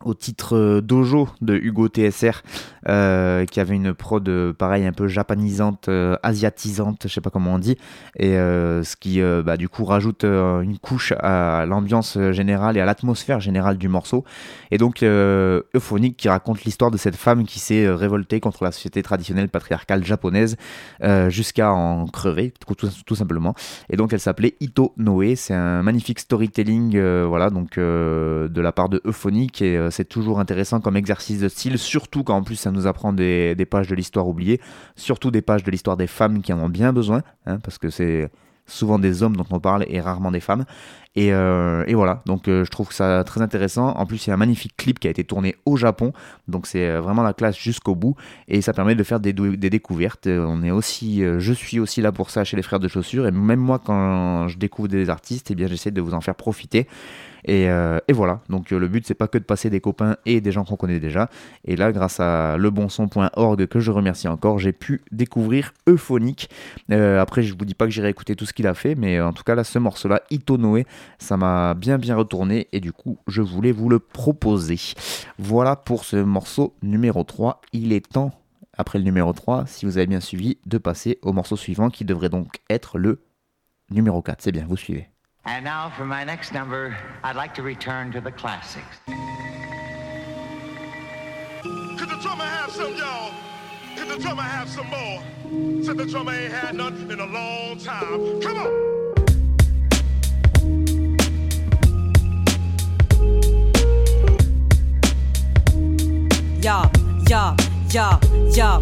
au titre euh, Dojo de Hugo TSR euh, qui avait une prod euh, pareil un peu japanisante, asiatisante, je sais pas comment on dit, et ce qui bah, du coup rajoute une couche à l'ambiance générale et à l'atmosphère générale du morceau. Et donc Euphonique qui raconte l'histoire de cette femme qui s'est révoltée contre la société traditionnelle patriarcale japonaise jusqu'à en crever tout, simplement. Et donc elle s'appelait Ito Noé. C'est un magnifique storytelling, voilà, donc de la part de Euphonique et c'est toujours intéressant comme exercice de style, surtout quand en plus ça nous apprend des, pages de l'histoire oubliée, surtout des pages de l'histoire des femmes qui en ont bien besoin, hein, parce que c'est souvent des hommes dont on parle et rarement des femmes. Et, euh, voilà, donc euh, je trouve ça très intéressant. En plus, il y a un magnifique clip qui a été tourné au Japon, donc c'est euh, vraiment la classe jusqu'au bout, et ça permet de faire des, découvertes. Je suis aussi là pour ça chez les frères de chaussures, et même moi, quand je découvre des artistes, eh j'essaie de vous en faire profiter. Et, euh, et voilà, donc euh, le but c'est pas que de passer des copains et des gens qu'on connaît déjà. Et là, grâce à lebonson.org que je remercie encore, j'ai pu découvrir Euphonique. Euh, après, je vous dis pas que j'irai écouter tout ce qu'il a fait, mais en tout cas là, ce morceau-là, Ito Noé, ça m'a bien bien retourné et du coup, je voulais vous le proposer. Voilà pour ce morceau numéro 3. Il est temps, après le numéro 3, si vous avez bien suivi, de passer au morceau suivant qui devrait donc être le numéro 4. C'est bien, vous suivez.
And now for my next number, I'd like to return to the classics.
Could the drummer have some, y'all? Could the drummer have some more? Said the drummer ain't had none in a long time. Come on!
Ya, ya, ya, ya.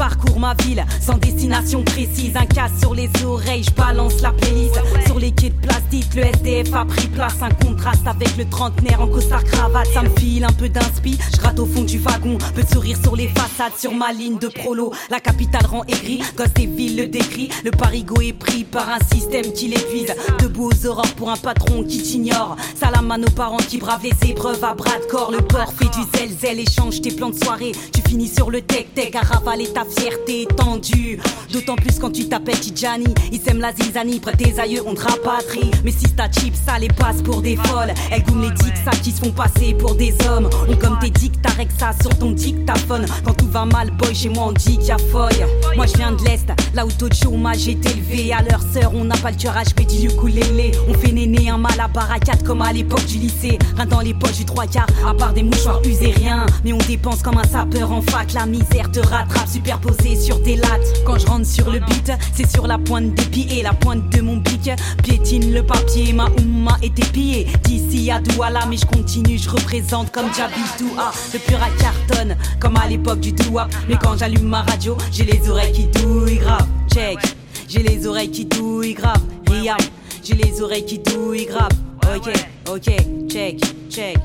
Parcours ma ville sans destination précise. Un casse sur les oreilles, je balance la playlist. Sur les quais de plastique, le SDF a pris place. Un contraste avec le trentenaire en costard cravate. Ça me file un peu d'inspi. Je gratte au fond du wagon. Peu de sourire sur les façades, sur ma ligne de prolo. La capitale rend aigri. Gosse des villes le décrit. Le parigo est pris par un système qui l'épuise. Debout aux aurores pour un patron qui t'ignore. Salam à nos parents qui bravent les épreuves à bras de corps. Le port fait du zèle-zèle, échange tes plans de soirée. Tu finis sur le tech-tech à ravaler ta fierté étendue. D'autant plus quand tu t'appelles Tijani. Ils s'aiment la zizanie, près tes aïeux on te rapatrie. Mais si ta chip, ça les passe pour des folles. Elles goûtent les dicks, ça qui se font passer pour des hommes. On comme tes dicks, t'arrêtes ça sur ton dictaphone. Quand tout va mal, boy, chez moi on dit qu'il y a folle. Moi je viens de l'Est, là où taux de chômage est élevé. À leur sœur, on n'a pas le cœur HP du ukulélé. On fait néné un mal à barricade comme à l'époque du lycée. Rien dans les poches du trois quarts, à part des mouchoirs usés, rien. Mais on dépense comme un sapeur en fac. La misère te rattrape, superposé sur tes lattes. Quand je rentre sur le beat, c'est sur la pointe des pieds, la pointe de mon pic. Piétine le papier, ma oumma est épillée. D'ici à Douala, mais je continue, je représente comme Jabi Doua. Le pur à cartonne, comme à l'époque du Doua. Mais quand j'allume ma radio, j'ai les oreilles qui douillent grave. Check, j'ai les oreilles qui douillent grave. J'ai les oreilles qui douillent grave. Ok, ok, check, check.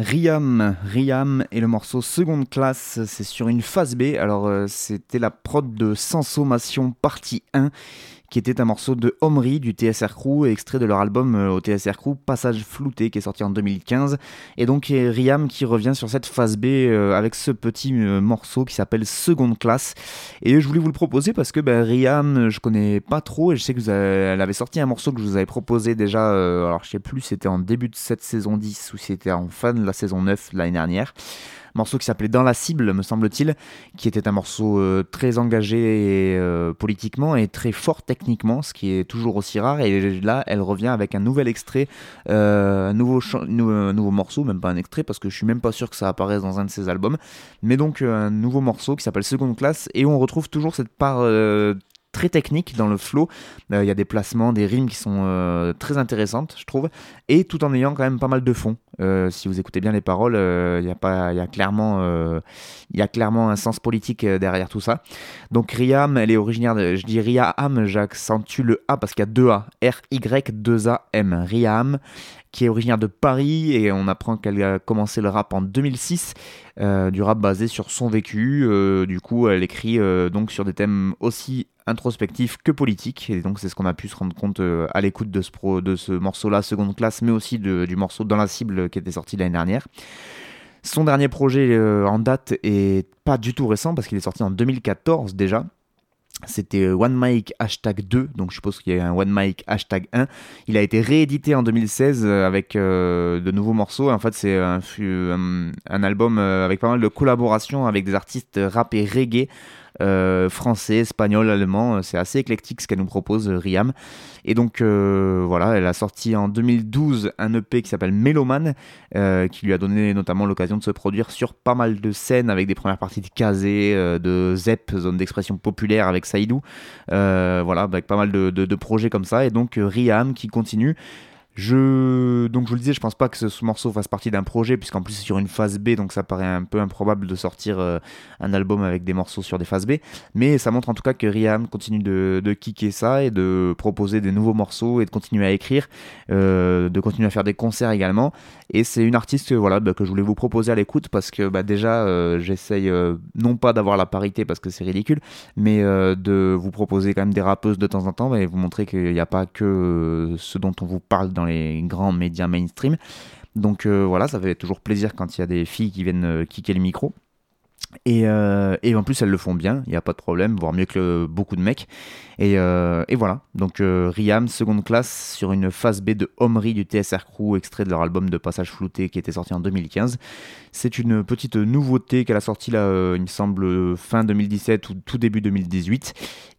Riam, Riam et le morceau seconde classe, c'est sur une phase B. Alors euh, c'était la prod de Sensomation partie 1 qui était un morceau de Omri du TSR Crew, extrait de leur album euh, au TSR Crew Passage flouté qui est sorti en 2015. Et donc Riam qui revient sur cette phase B euh, avec ce petit euh, morceau qui s'appelle Seconde Classe. Et je voulais vous le proposer parce que ben, Riam, je connais pas trop et je sais que vous elle avait sorti un morceau que je vous avais proposé déjà, alors je sais plus c'était en début de cette saison 10 ou c'était en fin de la saison 9 l'année dernière morceau qui s'appelait Dans la cible, me semble-t-il, qui était un morceau euh, très engagé euh, politiquement et très fort techniquement, ce qui est toujours aussi rare. Et là, elle revient avec un nouvel extrait, euh, un nouveau, nouveau, morceau, même pas un extrait, parce que je suis même pas sûr que ça apparaisse dans un de ses albums. Mais donc un nouveau morceau qui s'appelle Seconde Classe, et on retrouve toujours cette part très technique dans le flow. Il y a des placements, des rimes qui sont très intéressantes, je trouve, et tout en ayant quand même pas mal de fond. Euh, si vous écoutez bien les paroles, il euh, y, a y, clairement, y a clairement un sens politique euh, derrière tout ça. Donc Riam, elle est originaire de. Je dis Riam, j'accentue le A? Parce qu'il y a deux A. R-Y-2-A-M. Riam, qui est originaire de Paris et on apprend qu'elle a commencé le rap en 2006, du rap basé sur son vécu. du coup, elle écrit donc sur des thèmes aussi introspectifs que politiques et donc c'est ce qu'on a pu se rendre compte à l'écoute de ce, morceau-là, seconde classe, mais aussi du morceau dans la cible qui était sorti l'année dernière. Son dernier projet euh, en date est pas du tout récent parce qu'il est sorti en 2014 déjà. C'était euh, One Mic hashtag 2, donc je suppose qu'il y a un One Mic hashtag 1. Il a été réédité en 2016 euh, avec de nouveaux morceaux. En fait, c'est un, un, album avec pas mal de collaborations avec des artistes rap et reggae euh, français, espagnol, allemand. Euh, c'est assez éclectique ce qu'elle nous propose, euh, Riam. Et donc voilà, elle a sorti en 2012 un EP qui s'appelle Meloman, qui lui a donné notamment l'occasion de se produire sur pas mal de scènes avec des premières parties de Kazé, de Zep, zone d'expression populaire avec Saïdou. voilà, avec pas mal de, de, projets comme ça. Et donc Riam qui continue. Je... Donc je vous le disais, je pense pas que ce morceau fasse partie d'un projet, puisqu'en plus c'est sur une phase B, donc ça paraît un peu improbable de sortir euh, un album avec des morceaux sur des phases B. Mais ça montre en tout cas que Riam continue de, de kicker ça et de proposer des nouveaux morceaux et de continuer à écrire, euh, de continuer à faire des concerts également. Et c'est une artiste voilà, bah, que je voulais vous proposer à l'écoute parce que bah, déjà euh, j'essaye non pas d'avoir la parité parce que c'est ridicule, mais de vous proposer quand même des rappeuses de temps en temps et vous montrer qu'il n'y a pas que ce dont on vous parle les grands médias mainstream. Donc euh, voilà, ça fait toujours plaisir quand il y a des filles qui viennent euh, kicker le micro. Et, euh, et, en plus, elles le font bien, il n'y a pas de problème, voire mieux que beaucoup de mecs. Et, voilà, donc Riam, seconde classe, sur une phase B de Omri du TSR Crew, extrait de leur album de Passage Flouté qui était sorti en 2015. C'est une petite nouveauté qu'elle a sortie là, il me semble, fin 2017 ou tout début 2018.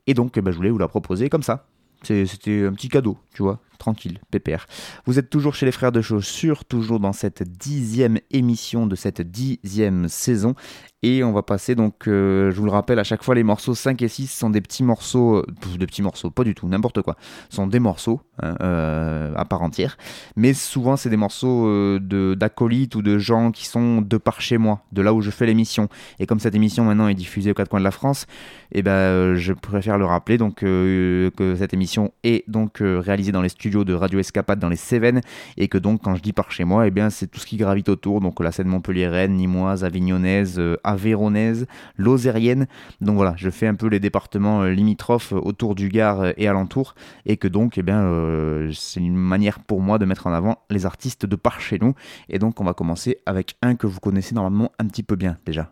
Et donc, bah, je voulais vous la proposer comme ça. C'était un petit cadeau, tu vois, tranquille, pépère. Vous êtes toujours chez les frères de chaussures, toujours dans cette dixième émission de cette dixième saison. Et on va passer donc, euh, je vous le rappelle, à chaque fois les morceaux 5 et 6 sont des petits morceaux, euh, des petits morceaux, pas du tout, n'importe quoi, sont des morceaux hein, euh, à part entière. Mais souvent c'est des morceaux de d'acolytes ou de gens qui sont de par chez moi, de là où je fais l'émission. Et comme cette émission maintenant est diffusée aux quatre coins de la France, et eh ben je préfère le rappeler donc que cette émission est donc réalisée dans les studios de Radio Escapade dans les Cévennes et que donc quand je dis par chez moi, et eh bien c'est tout ce qui gravite autour, donc la scène Montpellier-Rennes, Nîmoise, Avignonnaise, Aveyronnaise, Lozérienne. Donc voilà, je fais un peu les départements euh, limitrophes autour du Gard et alentour, et que donc, eh bien, euh, c'est une manière pour moi de mettre en avant les artistes de par chez nous. Et donc, on va commencer avec un que vous connaissez normalement un petit peu bien déjà.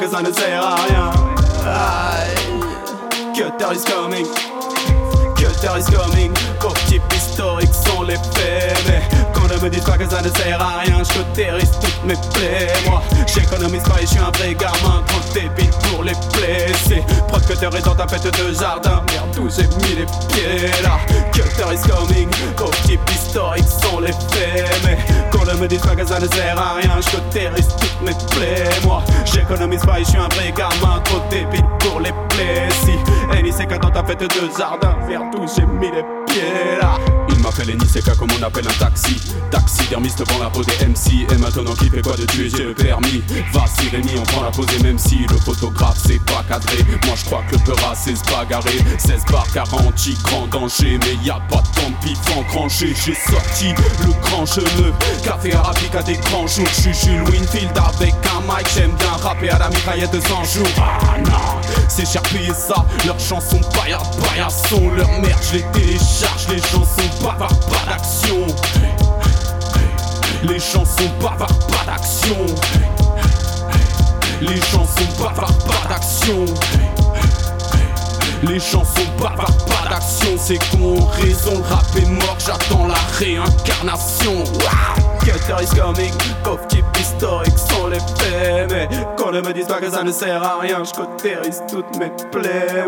Que ça ne sert à rien. Cutter is coming. Cutter is coming. Type historique sont les faits. Me dise pas que ça ne sert à rien, je toutes mes plaies. Moi, j'économise pas et je suis un vrai gamin. Trop débile pour les blessés. Prod cutter est dans ta fête de jardin. Merde, d'où j'ai mis les pieds là. Cutter is coming. Pour type historique sont les faits. Mais qu'on ne me dise pas que ça ne sert à rien, je toutes mes plaies. Moi, j'économise pas et je suis un vrai gamin. Trop débile pour les blessés. Et c'est quand dans ta fête de jardin, vers d'où j'ai mis les pieds là.
M'appelle comme on appelle un taxi. Taxidermiste devant la peau des MC. Et maintenant qui fait quoi de tuer, j'ai le permis. Vas-y Rémi, on prend la pose et même si le photographe c'est pas cadré. Moi je crois que le peur c'est se bagarrer. 16 bar 40, grand danger. Mais y a pas de pif encranché. J'ai sorti le grand cheveu. Café arabique à des grands jours. J'suis Jules Winfield avec un mic. J'aime bien rapper à la mitraillette de 100 jours. Ah non, c'est cher payer ça. Leurs chansons paillardes, sont Leur merde, je les télécharge. Les gens sont pas d'action. Les gens sont bavards, pas d'action. Les gens sont bavards, pas d'action. Les gens sont bavards, pas d'action. C'est qu'on raison, le rap est mort. J'attends la réincarnation. Cutter is coming, type historique sont les faits. Mais qu'on ne me dise pas que ça ne sert à rien, je cautérise toutes mes plaies.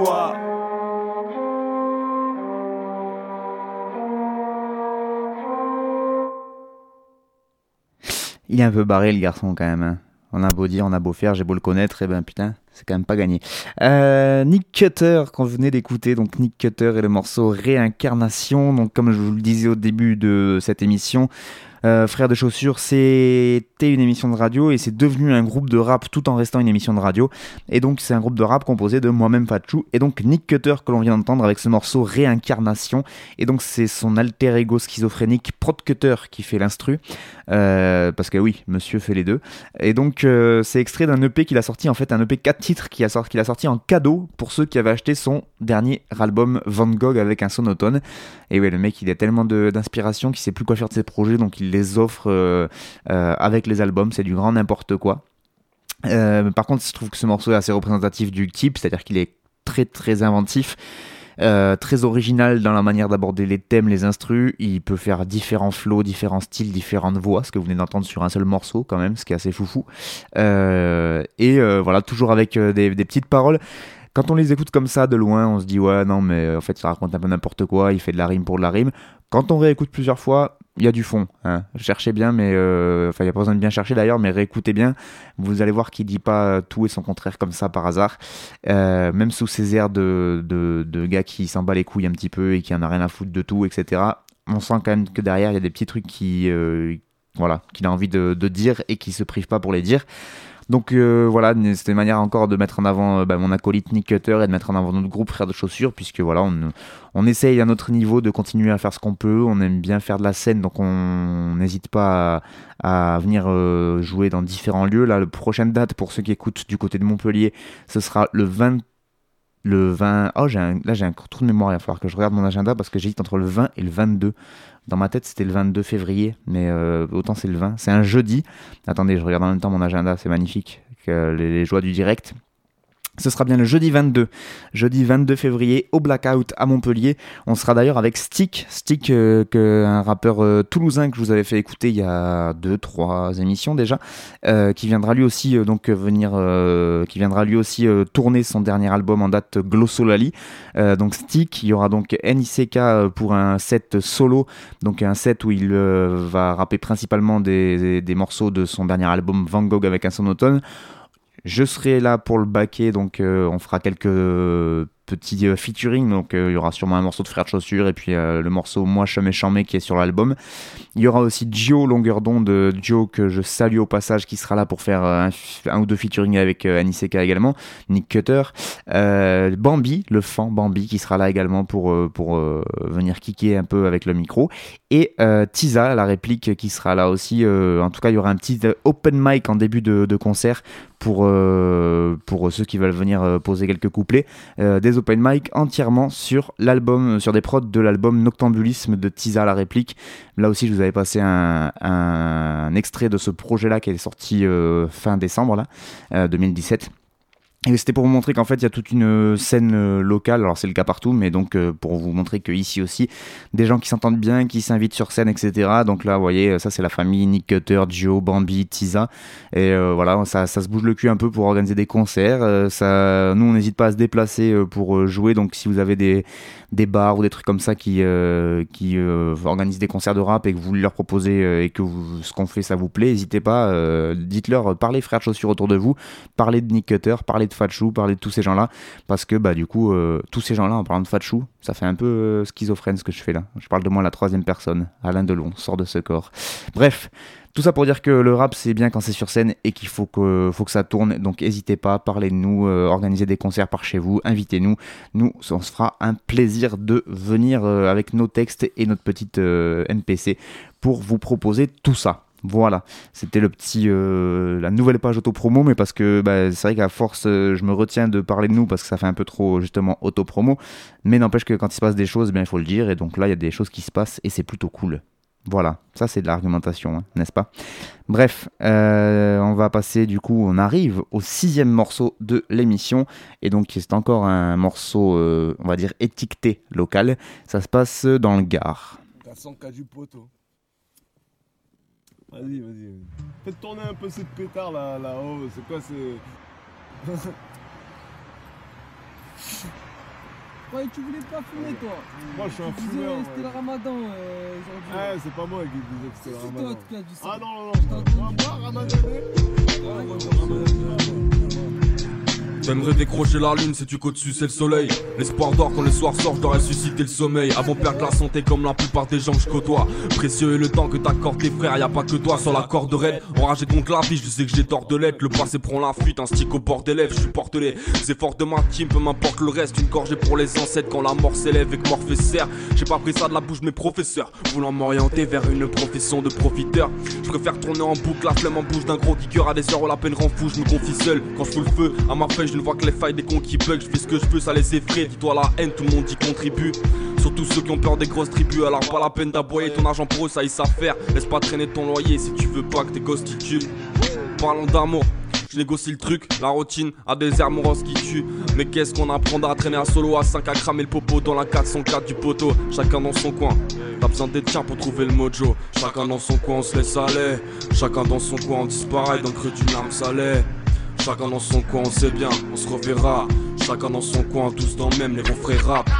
Il est un peu barré le garçon quand même. hein. On a beau dire, on a beau faire, j'ai beau le connaître, et ben putain, c'est quand même pas gagné. Euh, Nick Cutter, qu'on venait d'écouter, donc Nick Cutter et le morceau Réincarnation. Donc comme je vous le disais au début de cette émission, euh, Frères de chaussures, c'était une émission de radio et c'est devenu un groupe de rap tout en restant une émission de radio. Et donc c'est un groupe de rap composé de moi-même Fatchou et donc Nick Cutter que l'on vient d'entendre avec ce morceau Réincarnation. Et donc c'est son alter ego schizophrénique Prod Cutter qui fait l'instru. Euh, parce que oui, monsieur fait les deux. Et donc euh, c'est extrait d'un EP qu'il a sorti, en fait un EP 4 titres qu'il a, sorti, en cadeau pour ceux qui avaient acheté son dernier album Van Gogh avec un sonotone. Et ouais, le mec il a tellement de- d'inspiration qu'il sait plus quoi faire de ses projets, donc il les offre euh, euh, avec les albums, c'est du grand n'importe quoi. Euh, par contre, je trouve que ce morceau est assez représentatif du type, c'est-à-dire qu'il est très très inventif. très original dans la manière d'aborder les thèmes, les instrus. Il peut faire différents flows, différents styles, différentes voix, ce que vous venez d'entendre sur un seul morceau quand même, ce qui est assez foufou. Et voilà, toujours avec des, des petites paroles. Quand on les écoute comme ça de loin, on se dit ouais non mais en fait il raconte un peu n'importe quoi, il fait de la rime pour de la rime. Quand on réécoute plusieurs fois, il y a du fond. Hein. Cherchez bien, mais euh, enfin il n'y a pas besoin de bien chercher d'ailleurs, mais réécoutez bien. Vous allez voir qu'il dit pas tout et son contraire comme ça par hasard. Euh, même sous ces airs de, de, gars qui s'en bat les couilles un petit peu et qui en a rien à foutre de tout, etc. On sent quand même que derrière il y a des petits trucs qui euh, voilà qu'il a envie de, de dire et qui se prive pas pour les dire. Donc euh, voilà, c'était une manière encore de mettre en avant euh, bah, mon acolyte Nick Cutter et de mettre en avant notre groupe Frères de Chaussures, puisque voilà, on, essaye à notre niveau de continuer à faire ce qu'on peut, on aime bien faire de la scène, donc on n'hésite pas à, à venir euh, jouer dans différents lieux. Là, la prochaine date, pour ceux qui écoutent du côté de Montpellier, ce sera le 20... Le 20... Oh, j'ai un- là j'ai un trou de mémoire, il va falloir que je regarde mon agenda parce que j'hésite entre le 20 et le 22. Dans ma tête, c'était le 22 février, mais euh, autant c'est le 20. C'est un jeudi. Attendez, je regarde en même temps mon agenda, c'est magnifique. Que les, les joies du direct. Ce sera bien le jeudi 22, jeudi 22 février au Blackout à Montpellier. On sera d'ailleurs avec Stick, Stick, euh, un rappeur euh, toulousain que je vous avais fait écouter il y a deux, trois émissions déjà, euh, qui viendra lui aussi donc qui viendra lui aussi tourner son dernier album en date Glossolali. Donc Stick, il y aura donc NICK pour un set solo, donc un set où il va rapper principalement des, morceaux de son dernier album Van Gogh avec un sonotone. Je serai là pour le baquer, donc euh, on fera quelques petits euh, featuring. Donc euh, il y aura sûrement un morceau de Frères de Chaussures et puis euh, le morceau Moi Chamé Chamé qui est sur l'album. Il y aura aussi Gio Longueur d'onde, Gio que je salue au passage, qui sera là pour faire un, ou deux featuring avec Aniseka également, Nick Cutter, Bambi, le fan Bambi qui sera là également pour, pour venir kicker un peu avec le micro, et euh, Tiza, la réplique qui sera là aussi. en tout cas, il y aura un petit open mic en début de, concert pour, pour ceux qui veulent venir poser quelques couplets. Des open mic entièrement sur l'album, sur des prods de l'album Noctambulisme de Tiza, la réplique. Là aussi, je vous avais passé un, un extrait de ce projet-là qui est sorti euh, fin décembre, là, euh, 2017. Et c'était pour vous montrer qu'en fait il y a toute une scène euh, locale, alors c'est le cas partout, mais donc euh, pour vous montrer que ici aussi, des gens qui s'entendent bien, qui s'invitent sur scène, etc. Donc là, vous voyez, ça c'est la famille Nick Cutter, Gio, Bambi, Tiza, et euh, voilà, ça, se bouge le cul un peu pour organiser des concerts. Euh, ça, nous on n'hésite pas à se déplacer euh, pour euh, jouer, donc si vous avez des, des bars ou des trucs comme ça qui, euh, qui euh, organisent des concerts de rap et que vous leur proposer euh, et que vous- ce qu'on fait ça vous plaît, n'hésitez pas, dites-leur, parlez frères de chaussures autour de vous, parlez de Nick Cutter, parlez de Fatchou, parler de tous ces gens-là, parce que bah du coup, tous ces gens-là, en parlant de Fatchou, ça fait un peu schizophrène ce que je fais là. Je parle de moi la troisième personne, Alain Delon, sort de ce corps. Bref, tout ça pour dire que le rap c'est bien quand c'est sur scène et qu'il faut que, ça tourne. Donc n'hésitez pas, parlez de nous, euh, organisez des concerts par chez vous, invitez-nous. Nous, on se fera un plaisir de venir euh, avec nos textes et notre petite euh, NPC pour vous proposer tout ça. Voilà, c'était le petit, euh, la nouvelle page auto-promo, mais parce que bah, c'est vrai qu'à force, je me retiens de parler de nous parce que ça fait un peu trop justement auto-promo. Mais n'empêche que quand il se passe des choses, eh bien il faut le dire, et donc là il y a des choses qui se passent et c'est plutôt cool. Voilà, ça c'est de l'argumentation, hein, n'est-ce pas? Bref, euh, on va passer du coup, on arrive au sixième morceau de l'émission, et donc c'est encore un morceau, euh, on va dire, étiqueté local. Ça se passe dans le Gard.
400K du poteau. Vas-y, vas-y. Faites tourner un peu cette pétard là. C'est quoi, c'est.
Ouais, tu voulais pas fumer toi
Moi, je suis un
Tu disais,
fumeur,
C'était le
ouais.
ramadan euh, aujourd'hui.
Ah, c'est pas moi qui disais que c'était
C'est
ramadan.
toi qui as dit ça.
Ah non, non, non. Moi, ramadanais
J'aimerais décrocher la lune, sais-tu qu'au-dessus c'est le soleil. L'espoir dort quand le soir sort, je dois ressusciter le sommeil. Avant perdre la santé comme la plupart des gens que je côtoie. Précieux est le temps que t'accordes tes frères, y a pas que toi sur la corde raide. Enragé contre la vie, je sais que j'ai tort de l'être. Le passé prend la fuite, un stick au bord des lèvres Je supporte les efforts de ma team, peu m'importe le reste. Une gorgée pour les ancêtres quand la mort s'élève et que Morphée serre. J'ai pas pris ça de la bouche mes professeurs. Voulant m'orienter vers une profession de profiteur. Je préfère tourner en boucle, la flemme en bouche d'un gros kicker À des heures où la peine rend fou, je me confie seul Quand je le feu à ma feuille, je ne vois que les failles des cons qui bug Je fais ce que je peux, ça les effraie, dis-toi la haine, tout le monde y contribue Surtout ceux qui ont peur des grosses tribus Alors pas la peine d'aboyer ton argent pour eux, ça ils savent faire Laisse pas traîner ton loyer si tu veux pas que tes gosses t'y tuent Parlons d'amour je négocie le truc, la routine, à des airs moroses qui tuent. Mais qu'est-ce qu'on apprendra à traîner un solo à 5 à cramer le popo dans la 404 du poteau? Chacun dans son coin, t'as besoin d'être tiens pour trouver le mojo. Chacun dans son coin, on se laisse aller. Chacun dans son coin, on disparaît dans le creux d'une larme salée. Chacun dans son coin, on sait bien, on se reverra. Chacun dans son coin, tous dans même, les refrains rap.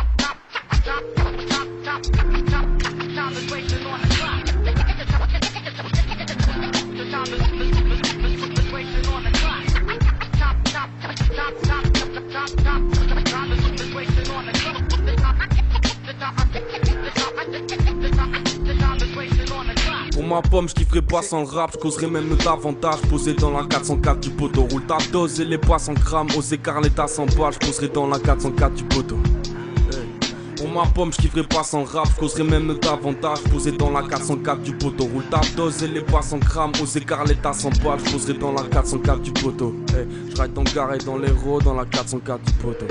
Ma pomme, je kifferais pas sans rap, je causerais même davantage. Posé dans la 404 du poteau, roule ta dose et les pas sans grammes. Aux écarts, sans balles, je poserais dans la 404 du poteau. Pour ma pomme, je kifferais pas sans rap, je causerais même davantage. Posé dans la 404 du poteau, roule ta dose et les pas sans grammes. Aux écarts, sans balles, je poserais dans la 404 du poteau. Hey. Je ride dans le et dans les roues, dans la 404 du poteau.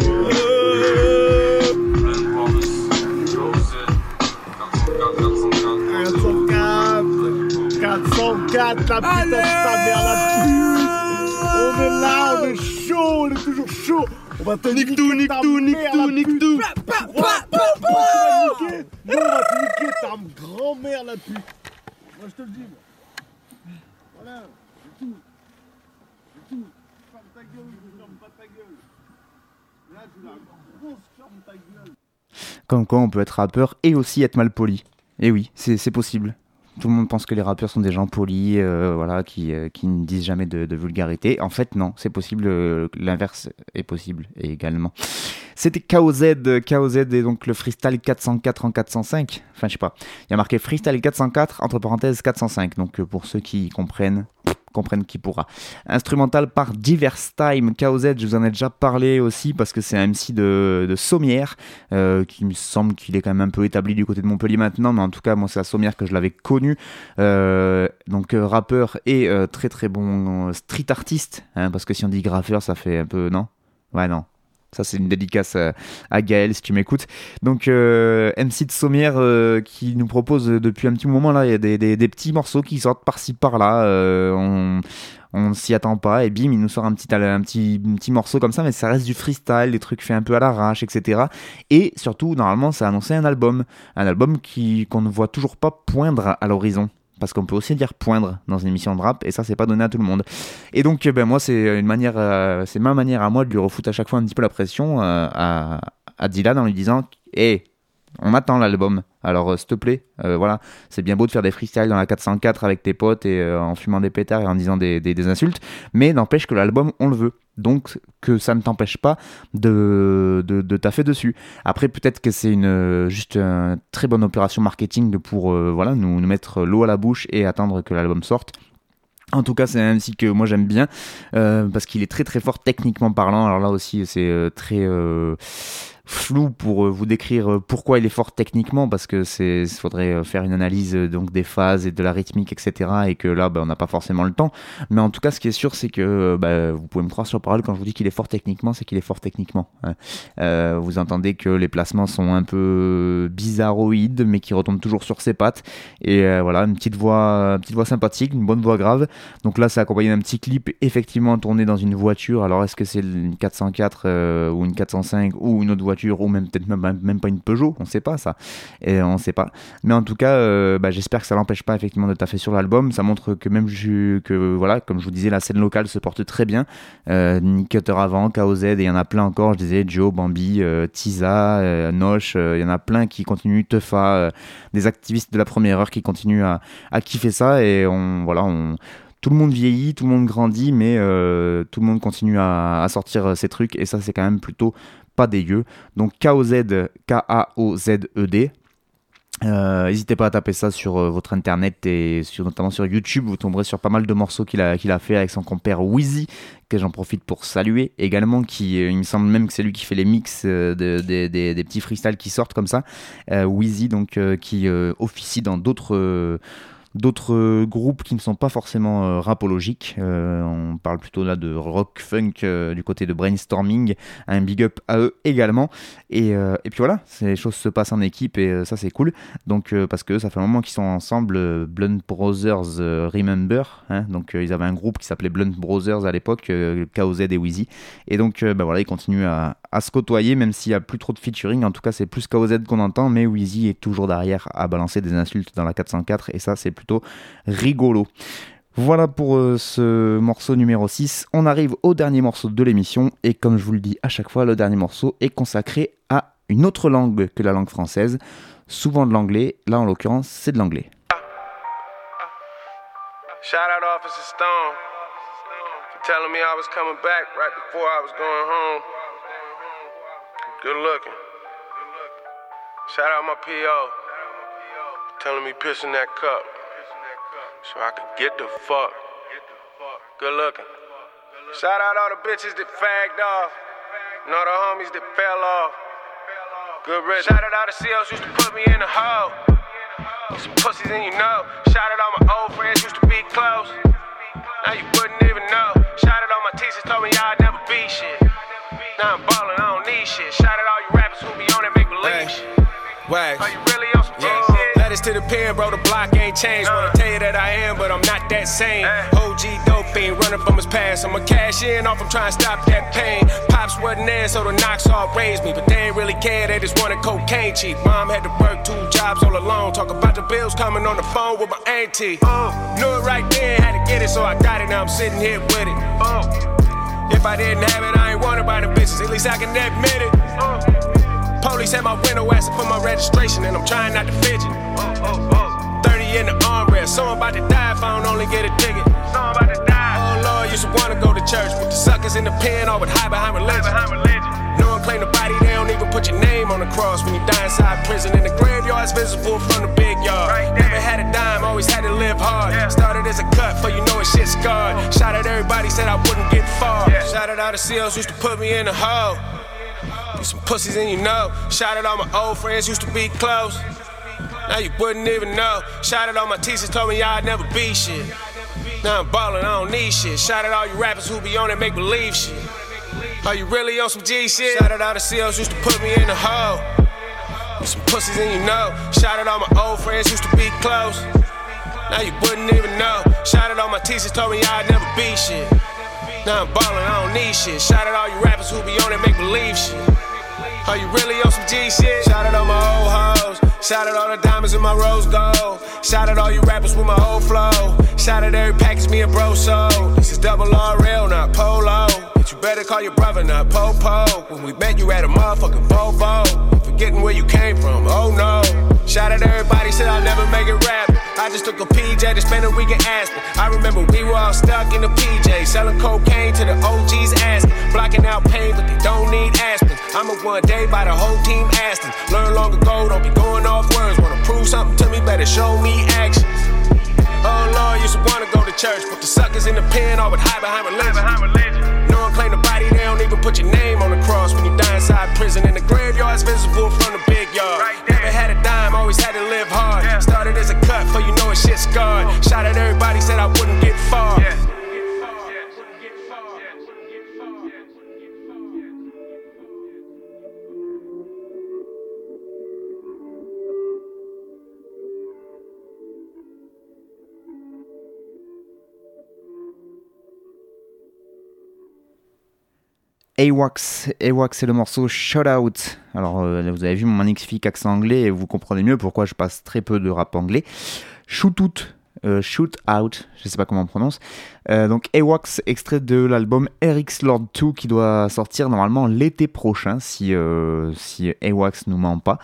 404, la putain de ta mère, la pute On est là, on est chaud, on est toujours chaud On va te nique tout, nique tout, nique tout, nique tout On va te niquer Non, on va te niquer, ta grand-mère, la pute Moi, je te le dis, moi. Voilà, c'est tout. C'est tout. Ferme ta gueule je ferme pas ta gueule. Là, tu l'as grosse, ferme ta gueule.
Comme quoi on peut être rappeur et aussi être mal poli. Et oui, c'est c'est possible. Tout le monde pense que les rappeurs sont des gens polis, euh, voilà, qui, euh, qui ne disent jamais de, vulgarité. En fait, non, c'est possible. euh, L'inverse est possible également. C'était KOZ, KOZ et donc le freestyle 404 en 405. Enfin, je sais pas. Il y a marqué freestyle 404 entre parenthèses 405. Donc pour ceux qui comprennent, comprennent qui pourra. Instrumental par Diverse Time, KOZ, je vous en ai déjà parlé aussi parce que c'est un MC de, de euh, qui me semble qu'il est quand même un peu établi du côté de Montpellier maintenant, mais en tout cas, moi, c'est à Sommière que je l'avais connu. Euh, donc, euh, rappeur et très très bon street artiste, hein, parce que si on dit graffeur, ça fait un peu. Non? Ouais, non. Ça, c'est une dédicace à, Gaël, si tu m'écoutes. Donc, euh, MC de Sommière euh, qui nous propose depuis un petit moment, là, il y a des, des- petits morceaux qui sortent par-ci par-là. euh, on on s'y attend pas, et bim, il nous sort un petit, un, petit, un petit morceau comme ça, mais ça reste du freestyle, des trucs faits un peu à l'arrache, etc. Et surtout, normalement, ça a annoncé un album. Un album qui qu'on ne voit toujours pas poindre à l'horizon. Parce qu'on peut aussi dire poindre dans une émission de rap, et ça, c'est pas donné à tout le monde. Et donc, euh, ben, moi, c'est une manière, euh, c'est ma manière à moi de lui refoutre à chaque fois un petit peu la pression euh, à, à Dylan en lui disant Hé, On attend l'album. Alors, euh, s'il te plaît, euh, voilà, c'est bien beau de faire des freestyles dans la 404 avec tes potes et euh, en fumant des pétards et en disant des, insultes, mais n'empêche que l'album, on le veut. Donc, que ça ne t'empêche pas de, de, taffer dessus. Après, peut-être que c'est une juste une très bonne opération marketing pour voilà, nous, mettre l'eau à la bouche et attendre que l'album sorte. En tout cas, c'est un MC que moi j'aime bien parce qu'il est très très fort techniquement parlant. Alors là aussi, c'est très flou pour euh, vous décrire euh, pourquoi il est fort techniquement parce que c'est faudrait euh, faire une analyse donc des phases et de la rythmique etc et que là bah, on n'a pas forcément le temps. Mais en tout cas ce qui est sûr c'est que bah, vous pouvez me croire sur parole quand je vous dis qu'il est fort techniquement c'est qu'il est fort techniquement hein. Vous entendez que les placements sont un peu bizarroïdes mais qui retombent toujours sur ses pattes. Et voilà une petite voix petite voix sympathique une bonne voix grave. Donc là c'est accompagné d'un petit clip effectivement tourné dans une voiture. Alors est-ce que c'est une 404 euh, ou une 405 ou une autre voiture ou même peut-être même, même pas une Peugeot on sait pas ça. Et on sait pas. Mais en tout cas euh, bah, j'espère que ça l'empêche pas effectivement de taffer sur l'album. Ça montre que même que voilà comme je vous disais la scène locale se porte très bien. Euh, Nick Cutter avant KOZ et il y en a plein encore. Je disais Joe Bambi euh, Tiza euh, Noche euh, il y en a plein qui continuent Teufa des activistes de la première heure qui continuent à, à kiffer ça. Et on voilà on tout le monde vieillit, tout le monde grandit, mais tout le monde continue à, à sortir ses trucs, et ça c'est quand même plutôt pas dégueu. Donc KOZ, K-A-O-Z-E-D. Euh, N'hésitez pas à taper ça sur euh, votre internet et sur, notamment sur YouTube. Vous tomberez sur pas mal de morceaux qu'il a, qu'il a fait avec son compère Wheezy, que j'en profite pour saluer également. Qui, euh, il me semble même que c'est lui qui fait les mix de- de- des- petits freestyles qui sortent comme ça. Wheezy, donc, qui officie dans d'autres. D'autres euh, groupes qui ne sont pas forcément euh, rapologiques. Euh, on parle plutôt là de rock funk du côté de brainstorming. Un big up à eux également. Et, puis voilà, les choses se passent en équipe et ça c'est cool. Donc parce que ça fait un moment qu'ils sont ensemble, Blunt Brothers Remember. hein. donc ils avaient un groupe qui s'appelait Blunt Brothers à l'époque, KOZ et Wheezy. Et donc bah voilà, ils continuent à, à se côtoyer, même s'il n'y a plus trop de featuring. En tout cas, c'est plus KOZ qu'on entend, mais Wheezy est toujours derrière à balancer des insultes dans la 404 et ça c'est plutôt rigolo. Voilà pour euh, ce morceau numéro 6. On arrive au dernier morceau de l'émission et comme je vous le dis à chaque fois, le dernier morceau est consacré à une autre langue que la langue française, souvent de l'anglais, là en l'occurrence c'est de l'anglais.
Shout out Officer Stone for telling me I was coming back right before I was going home. Good looking. Shout out my PO telling me piss in that cup so I could get the fuck. Good looking. Shout out all the bitches that fagged off and all the homies that fell off. Good riddance. Shout out all the COs used to put me in the hole. Some pussies and you know. Shout out all my old friends used to be close. Now you wouldn't even know. Shout out all my teachers told me I'd never be shit. Now I'm ballin',
Wags.
Are you really on some
Yeah. Letters to the pen, bro, the block ain't changed. Wanna uh. tell you that I am, but I'm not that same. OG dope fiend running from his past. I'ma cash in off, I'm trying to stop that pain. Pops wasn't there, so the knocks all raised me. But they ain't really care, they just wanted cocaine cheap. Mom had to work two jobs all alone. Talk about the bills coming on the phone with my auntie. Uh. Knew it right then, had to get it, so I got it. Now I'm sitting here with it. Uh. If I didn't have it, I ain't wanted by the bitches. At least I can admit it. Police at my window asking for my registration, and I'm trying not to fidget. 30 in the armrest, someone about to die if I don't only get a ticket.
Someone about to die.
Oh Lord, used to wanna go to church, but the suckers in the pen all would hide behind religion. No one claim the body, they don't even put your name on the cross when you die inside prison. And the graveyard's visible from the big yard. Never had a dime, always had to live hard. Started as a cut, for you know it shit scarred. Shout out everybody, said I wouldn't get far. Shout out all the seals, used to put me in the hole. You some pussies and you know. Shout out all my old friends used to be close. Now you wouldn't even know. Shout out all my teachers told me I'd never be shit. Now I'm ballin', I don't need shit. Shout out all you rappers who be on that make believe shit. Are you really on some G shit? Shout out all the COs used to put me in the hole. You some pussies and you know. Shout out all my old friends used to be close. Now you wouldn't even know. Shout out all my teachers told me I'd never be shit. Now I'm ballin', I don't need shit. Shout out all you rappers who be on that make believe shit. Are you really on some G shit? Shout out all my old hoes. Shout out all the diamonds in my rose gold. Shout out all you rappers with my old flow. Shout out every package me and bro sold. This is double RL, not polo. But you better call your brother, not Popo. When we met, you at a motherfucking Bobo. Forgetting where you came from. Oh no. Shout out everybody, said I'll never make it rap. I just took a PJ to spend a week in Aspen. I remember we were all stuck in the PJ, selling cocaine to the OGs asking, blocking out pain, but they don't need aspirin. I'm a one day by the whole team Aston. Learn long ago, don't be going off words. Wanna prove something to me, better show me actions. Oh Lord, used to wanna go to church, but the suckers in the pen all would hide behind religion. No one claim the body, they don't even put your name on the cross when you die inside prison. in the graveyard's visible from the big yard. Right Never had a dime, always had to live hard. Started as a cut, for you know it shit scarred. Shot at everybody, said I wouldn't get far.
AWAX, AWAX c'est le morceau Shout Out. Alors euh, vous avez vu mon magnifique accent anglais et vous comprenez mieux pourquoi je passe très peu de rap anglais. Shoot Out, euh, je sais pas comment on prononce. Euh, donc AWAX, extrait de l'album Eric's Lord 2 qui doit sortir normalement l'été prochain si, euh, si AWAX nous ment pas.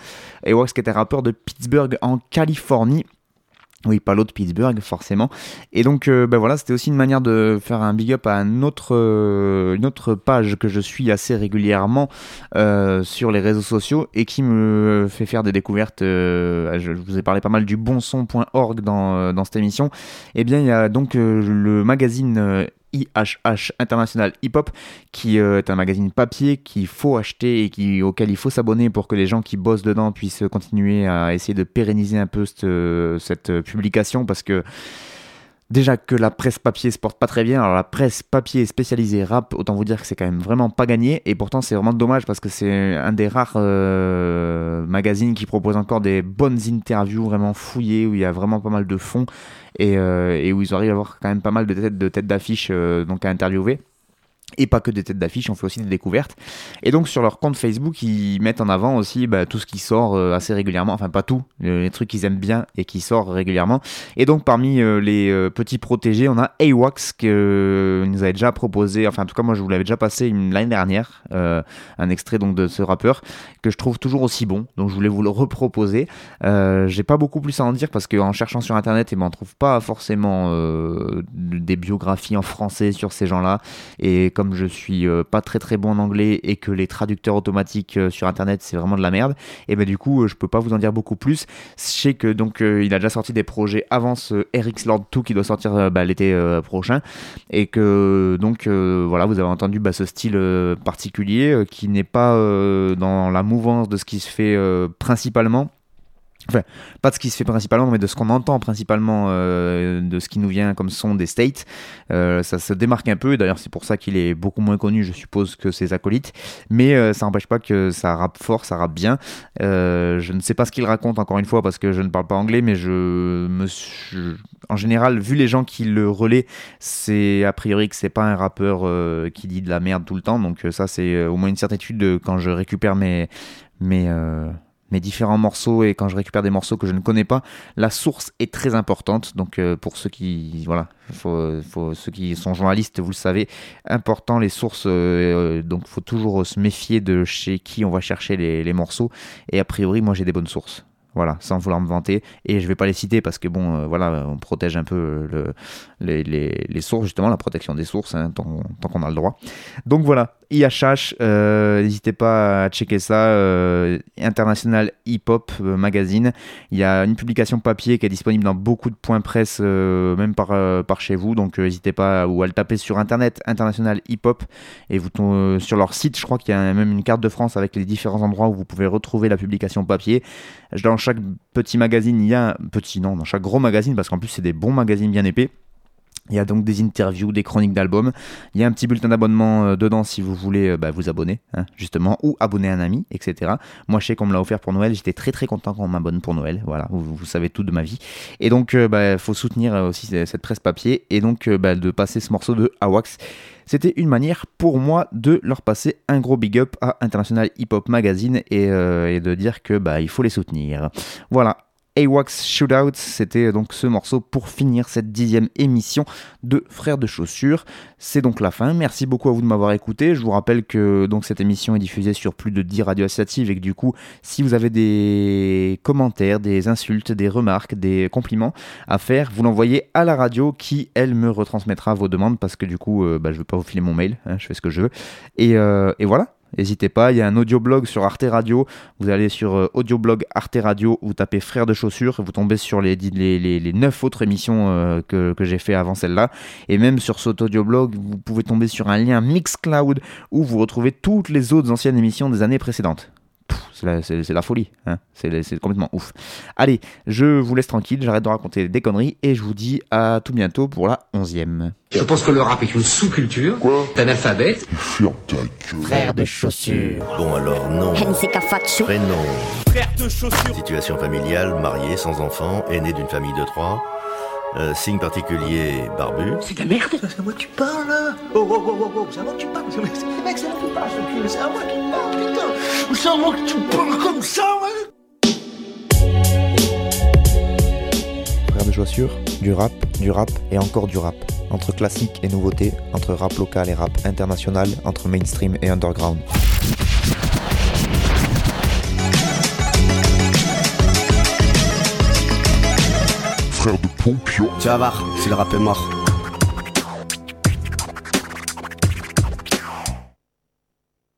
AWAX qui était rappeur de Pittsburgh en Californie. Oui, pas l'autre Pittsburgh, forcément. Et donc, euh, ben voilà, c'était aussi une manière de faire un big up à un euh, une autre page que je suis assez régulièrement euh, sur les réseaux sociaux et qui me fait faire des découvertes. euh, je vous ai parlé pas mal du bonson.org dans, dans cette émission. Et bien, il y a donc le magazine. IHH International Hip Hop, qui euh, est un magazine papier qu'il faut acheter et auquel il faut s'abonner pour que les gens qui bossent dedans puissent continuer à essayer de pérenniser un peu cette, euh, cette publication parce que Déjà que la presse papier se porte pas très bien, alors la presse papier spécialisée rap, autant vous dire que c'est quand même vraiment pas gagné, et pourtant c'est vraiment dommage parce que c'est un des rares euh, magazines qui propose encore des bonnes interviews vraiment fouillées, où il y a vraiment pas mal de fond, et, euh, et où ils arrivent à avoir quand même pas mal de têtes de têtes d'affiches euh, à interviewer. Et pas que des têtes d'affiche, on fait aussi des découvertes. Et donc sur leur compte Facebook, ils mettent en avant aussi bah, tout ce qui sort euh, assez régulièrement. Enfin pas tout, euh, les trucs qu'ils aiment bien et qui sort régulièrement. Et donc parmi euh, les petits protégés, on a AWAX qui nous avait déjà proposé, enfin en tout cas moi je vous l'avais déjà passé l'année dernière, un extrait donc de ce rappeur que je trouve toujours aussi bon. Donc je voulais vous le reproposer. J'ai pas beaucoup plus à en dire parce qu'en cherchant sur internet, eh ben, on trouve pas forcément des biographies en français sur ces gens-là. Et comme je suis euh, pas très très bon en anglais et que les traducteurs automatiques euh, sur internet c'est vraiment de la merde, et ben du coup euh, je peux pas vous en dire beaucoup plus. Je sais que donc il a déjà sorti des projets avant ce Eric's Lord 2 qui doit sortir bah, l'été prochain et que donc voilà vous avez entendu bah, ce style particulier qui n'est pas dans la mouvance de ce qui se fait principalement. Enfin, pas de ce qui se fait principalement, mais de ce qu'on entend principalement, euh, de ce qui nous vient comme son des States. Euh, ça se démarque un peu, d'ailleurs c'est pour ça qu'il est beaucoup moins connu, je suppose, que ses acolytes. Mais euh, ça n'empêche pas que ça rappe fort, ça rappe bien. Je ne sais pas ce qu'il raconte, encore une fois, parce que je ne parle pas anglais, mais je me suis... En général, vu les gens qui le relaient, c'est a priori que c'est pas un rappeur qui dit de la merde tout le temps, donc ça c'est au moins une certitude de- quand je récupère mes... mes mes différents morceaux et quand je récupère des morceaux que je ne connais pas, la source est très importante. Donc euh, pour ceux qui voilà, faut, ceux qui sont journalistes, vous le savez, important les sources. euh, euh, donc faut toujours se méfier de chez qui on va chercher les, les morceaux. Et a priori, moi j'ai des bonnes sources. Voilà, sans vouloir me vanter. Et je vais pas les citer parce que bon, euh, voilà, on protège un peu le, les, les- les sources, justement, la protection des sources, hein, tant, qu'on a le droit. Donc voilà, IHH, euh, n'hésitez pas à checker ça. euh, International Hip Hop euh, Magazine. Il y a une publication papier qui est disponible dans beaucoup de points presse, euh, même par, euh, par chez vous. Donc euh, n'hésitez pas ou à le taper sur internet, International Hip Hop. Et vous euh, sur leur site, je crois qu'il y a même une carte de France avec les différents endroits où vous pouvez retrouver la publication papier. Dans chaque petit magazine, il y a petit non, dans chaque gros magazine, parce qu'en plus c'est des bons magazines bien épais. Il y a donc des interviews, des chroniques d'albums. Il y a un petit bulletin d'abonnement euh, dedans si vous voulez euh, bah, vous abonner, hein, justement, ou abonner un ami, etc. Moi, je sais qu'on me l'a offert pour Noël. J'étais très très content quand on m'abonne pour Noël. Voilà, vous, savez tout de ma vie. Et donc, il bah, faut soutenir euh, aussi cette presse papier et donc euh, bah, de passer ce morceau de Awax. C'était une manière pour moi de leur passer un gros big up à International Hip Hop Magazine et, euh, et de dire que bah, il faut les soutenir. Voilà. AWAX Shootout. C'était donc ce morceau pour finir cette dixième émission de Frères de Chaussures. C'est donc la fin. Merci beaucoup à vous de m'avoir écouté. Je vous rappelle que donc cette émission est diffusée sur plus de 10 radios associatives et que du coup, si vous avez des commentaires, des insultes, des remarques, des compliments à faire, vous l'envoyez à la radio qui, elle, me retransmettra vos demandes parce que du coup, euh, bah, je ne vais pas vous filer mon mail. hein, je fais ce que je veux. Et, euh, et voilà. N'hésitez pas, il y a un audioblog sur Arte Radio. Vous allez sur euh, audioblog Arte Radio, vous tapez Frères de chaussures, vous tombez sur les, les, les, les 9 autres émissions euh, que, que j'ai fait avant celle-là. Et même sur cet audioblog, vous pouvez tomber sur un lien Mixcloud où vous retrouvez toutes les autres anciennes émissions des années précédentes. C'est la, la folie, hein. c'est complètement ouf. Allez, je vous laisse tranquille, j'arrête de raconter des conneries et je vous dis à tout bientôt pour la onzième.
Je pense que le rap est une sous-culture. Quoi? D'analphabète.
Frère de chaussures.
Bon alors, non. Prénom.
Frère de chaussures.
Situation familiale, marié, sans enfant, aîné d'une famille de trois. Euh, signe particulier, barbu.
C'est de la merde C'est à moi que tu parles là Oh oh oh oh oh, c'est à moi que tu parles C'est- Mec, c'est à moi que tu parles, ce cul, c'est à moi qui parle, putain C'est à moi que tu parles comme ça, ouais
Frères de chaussures, du rap, du rap et encore du rap. Entre classique et nouveauté, entre rap local et rap international, entre mainstream et underground.
De.
Tu vas voir, si le rap est mort.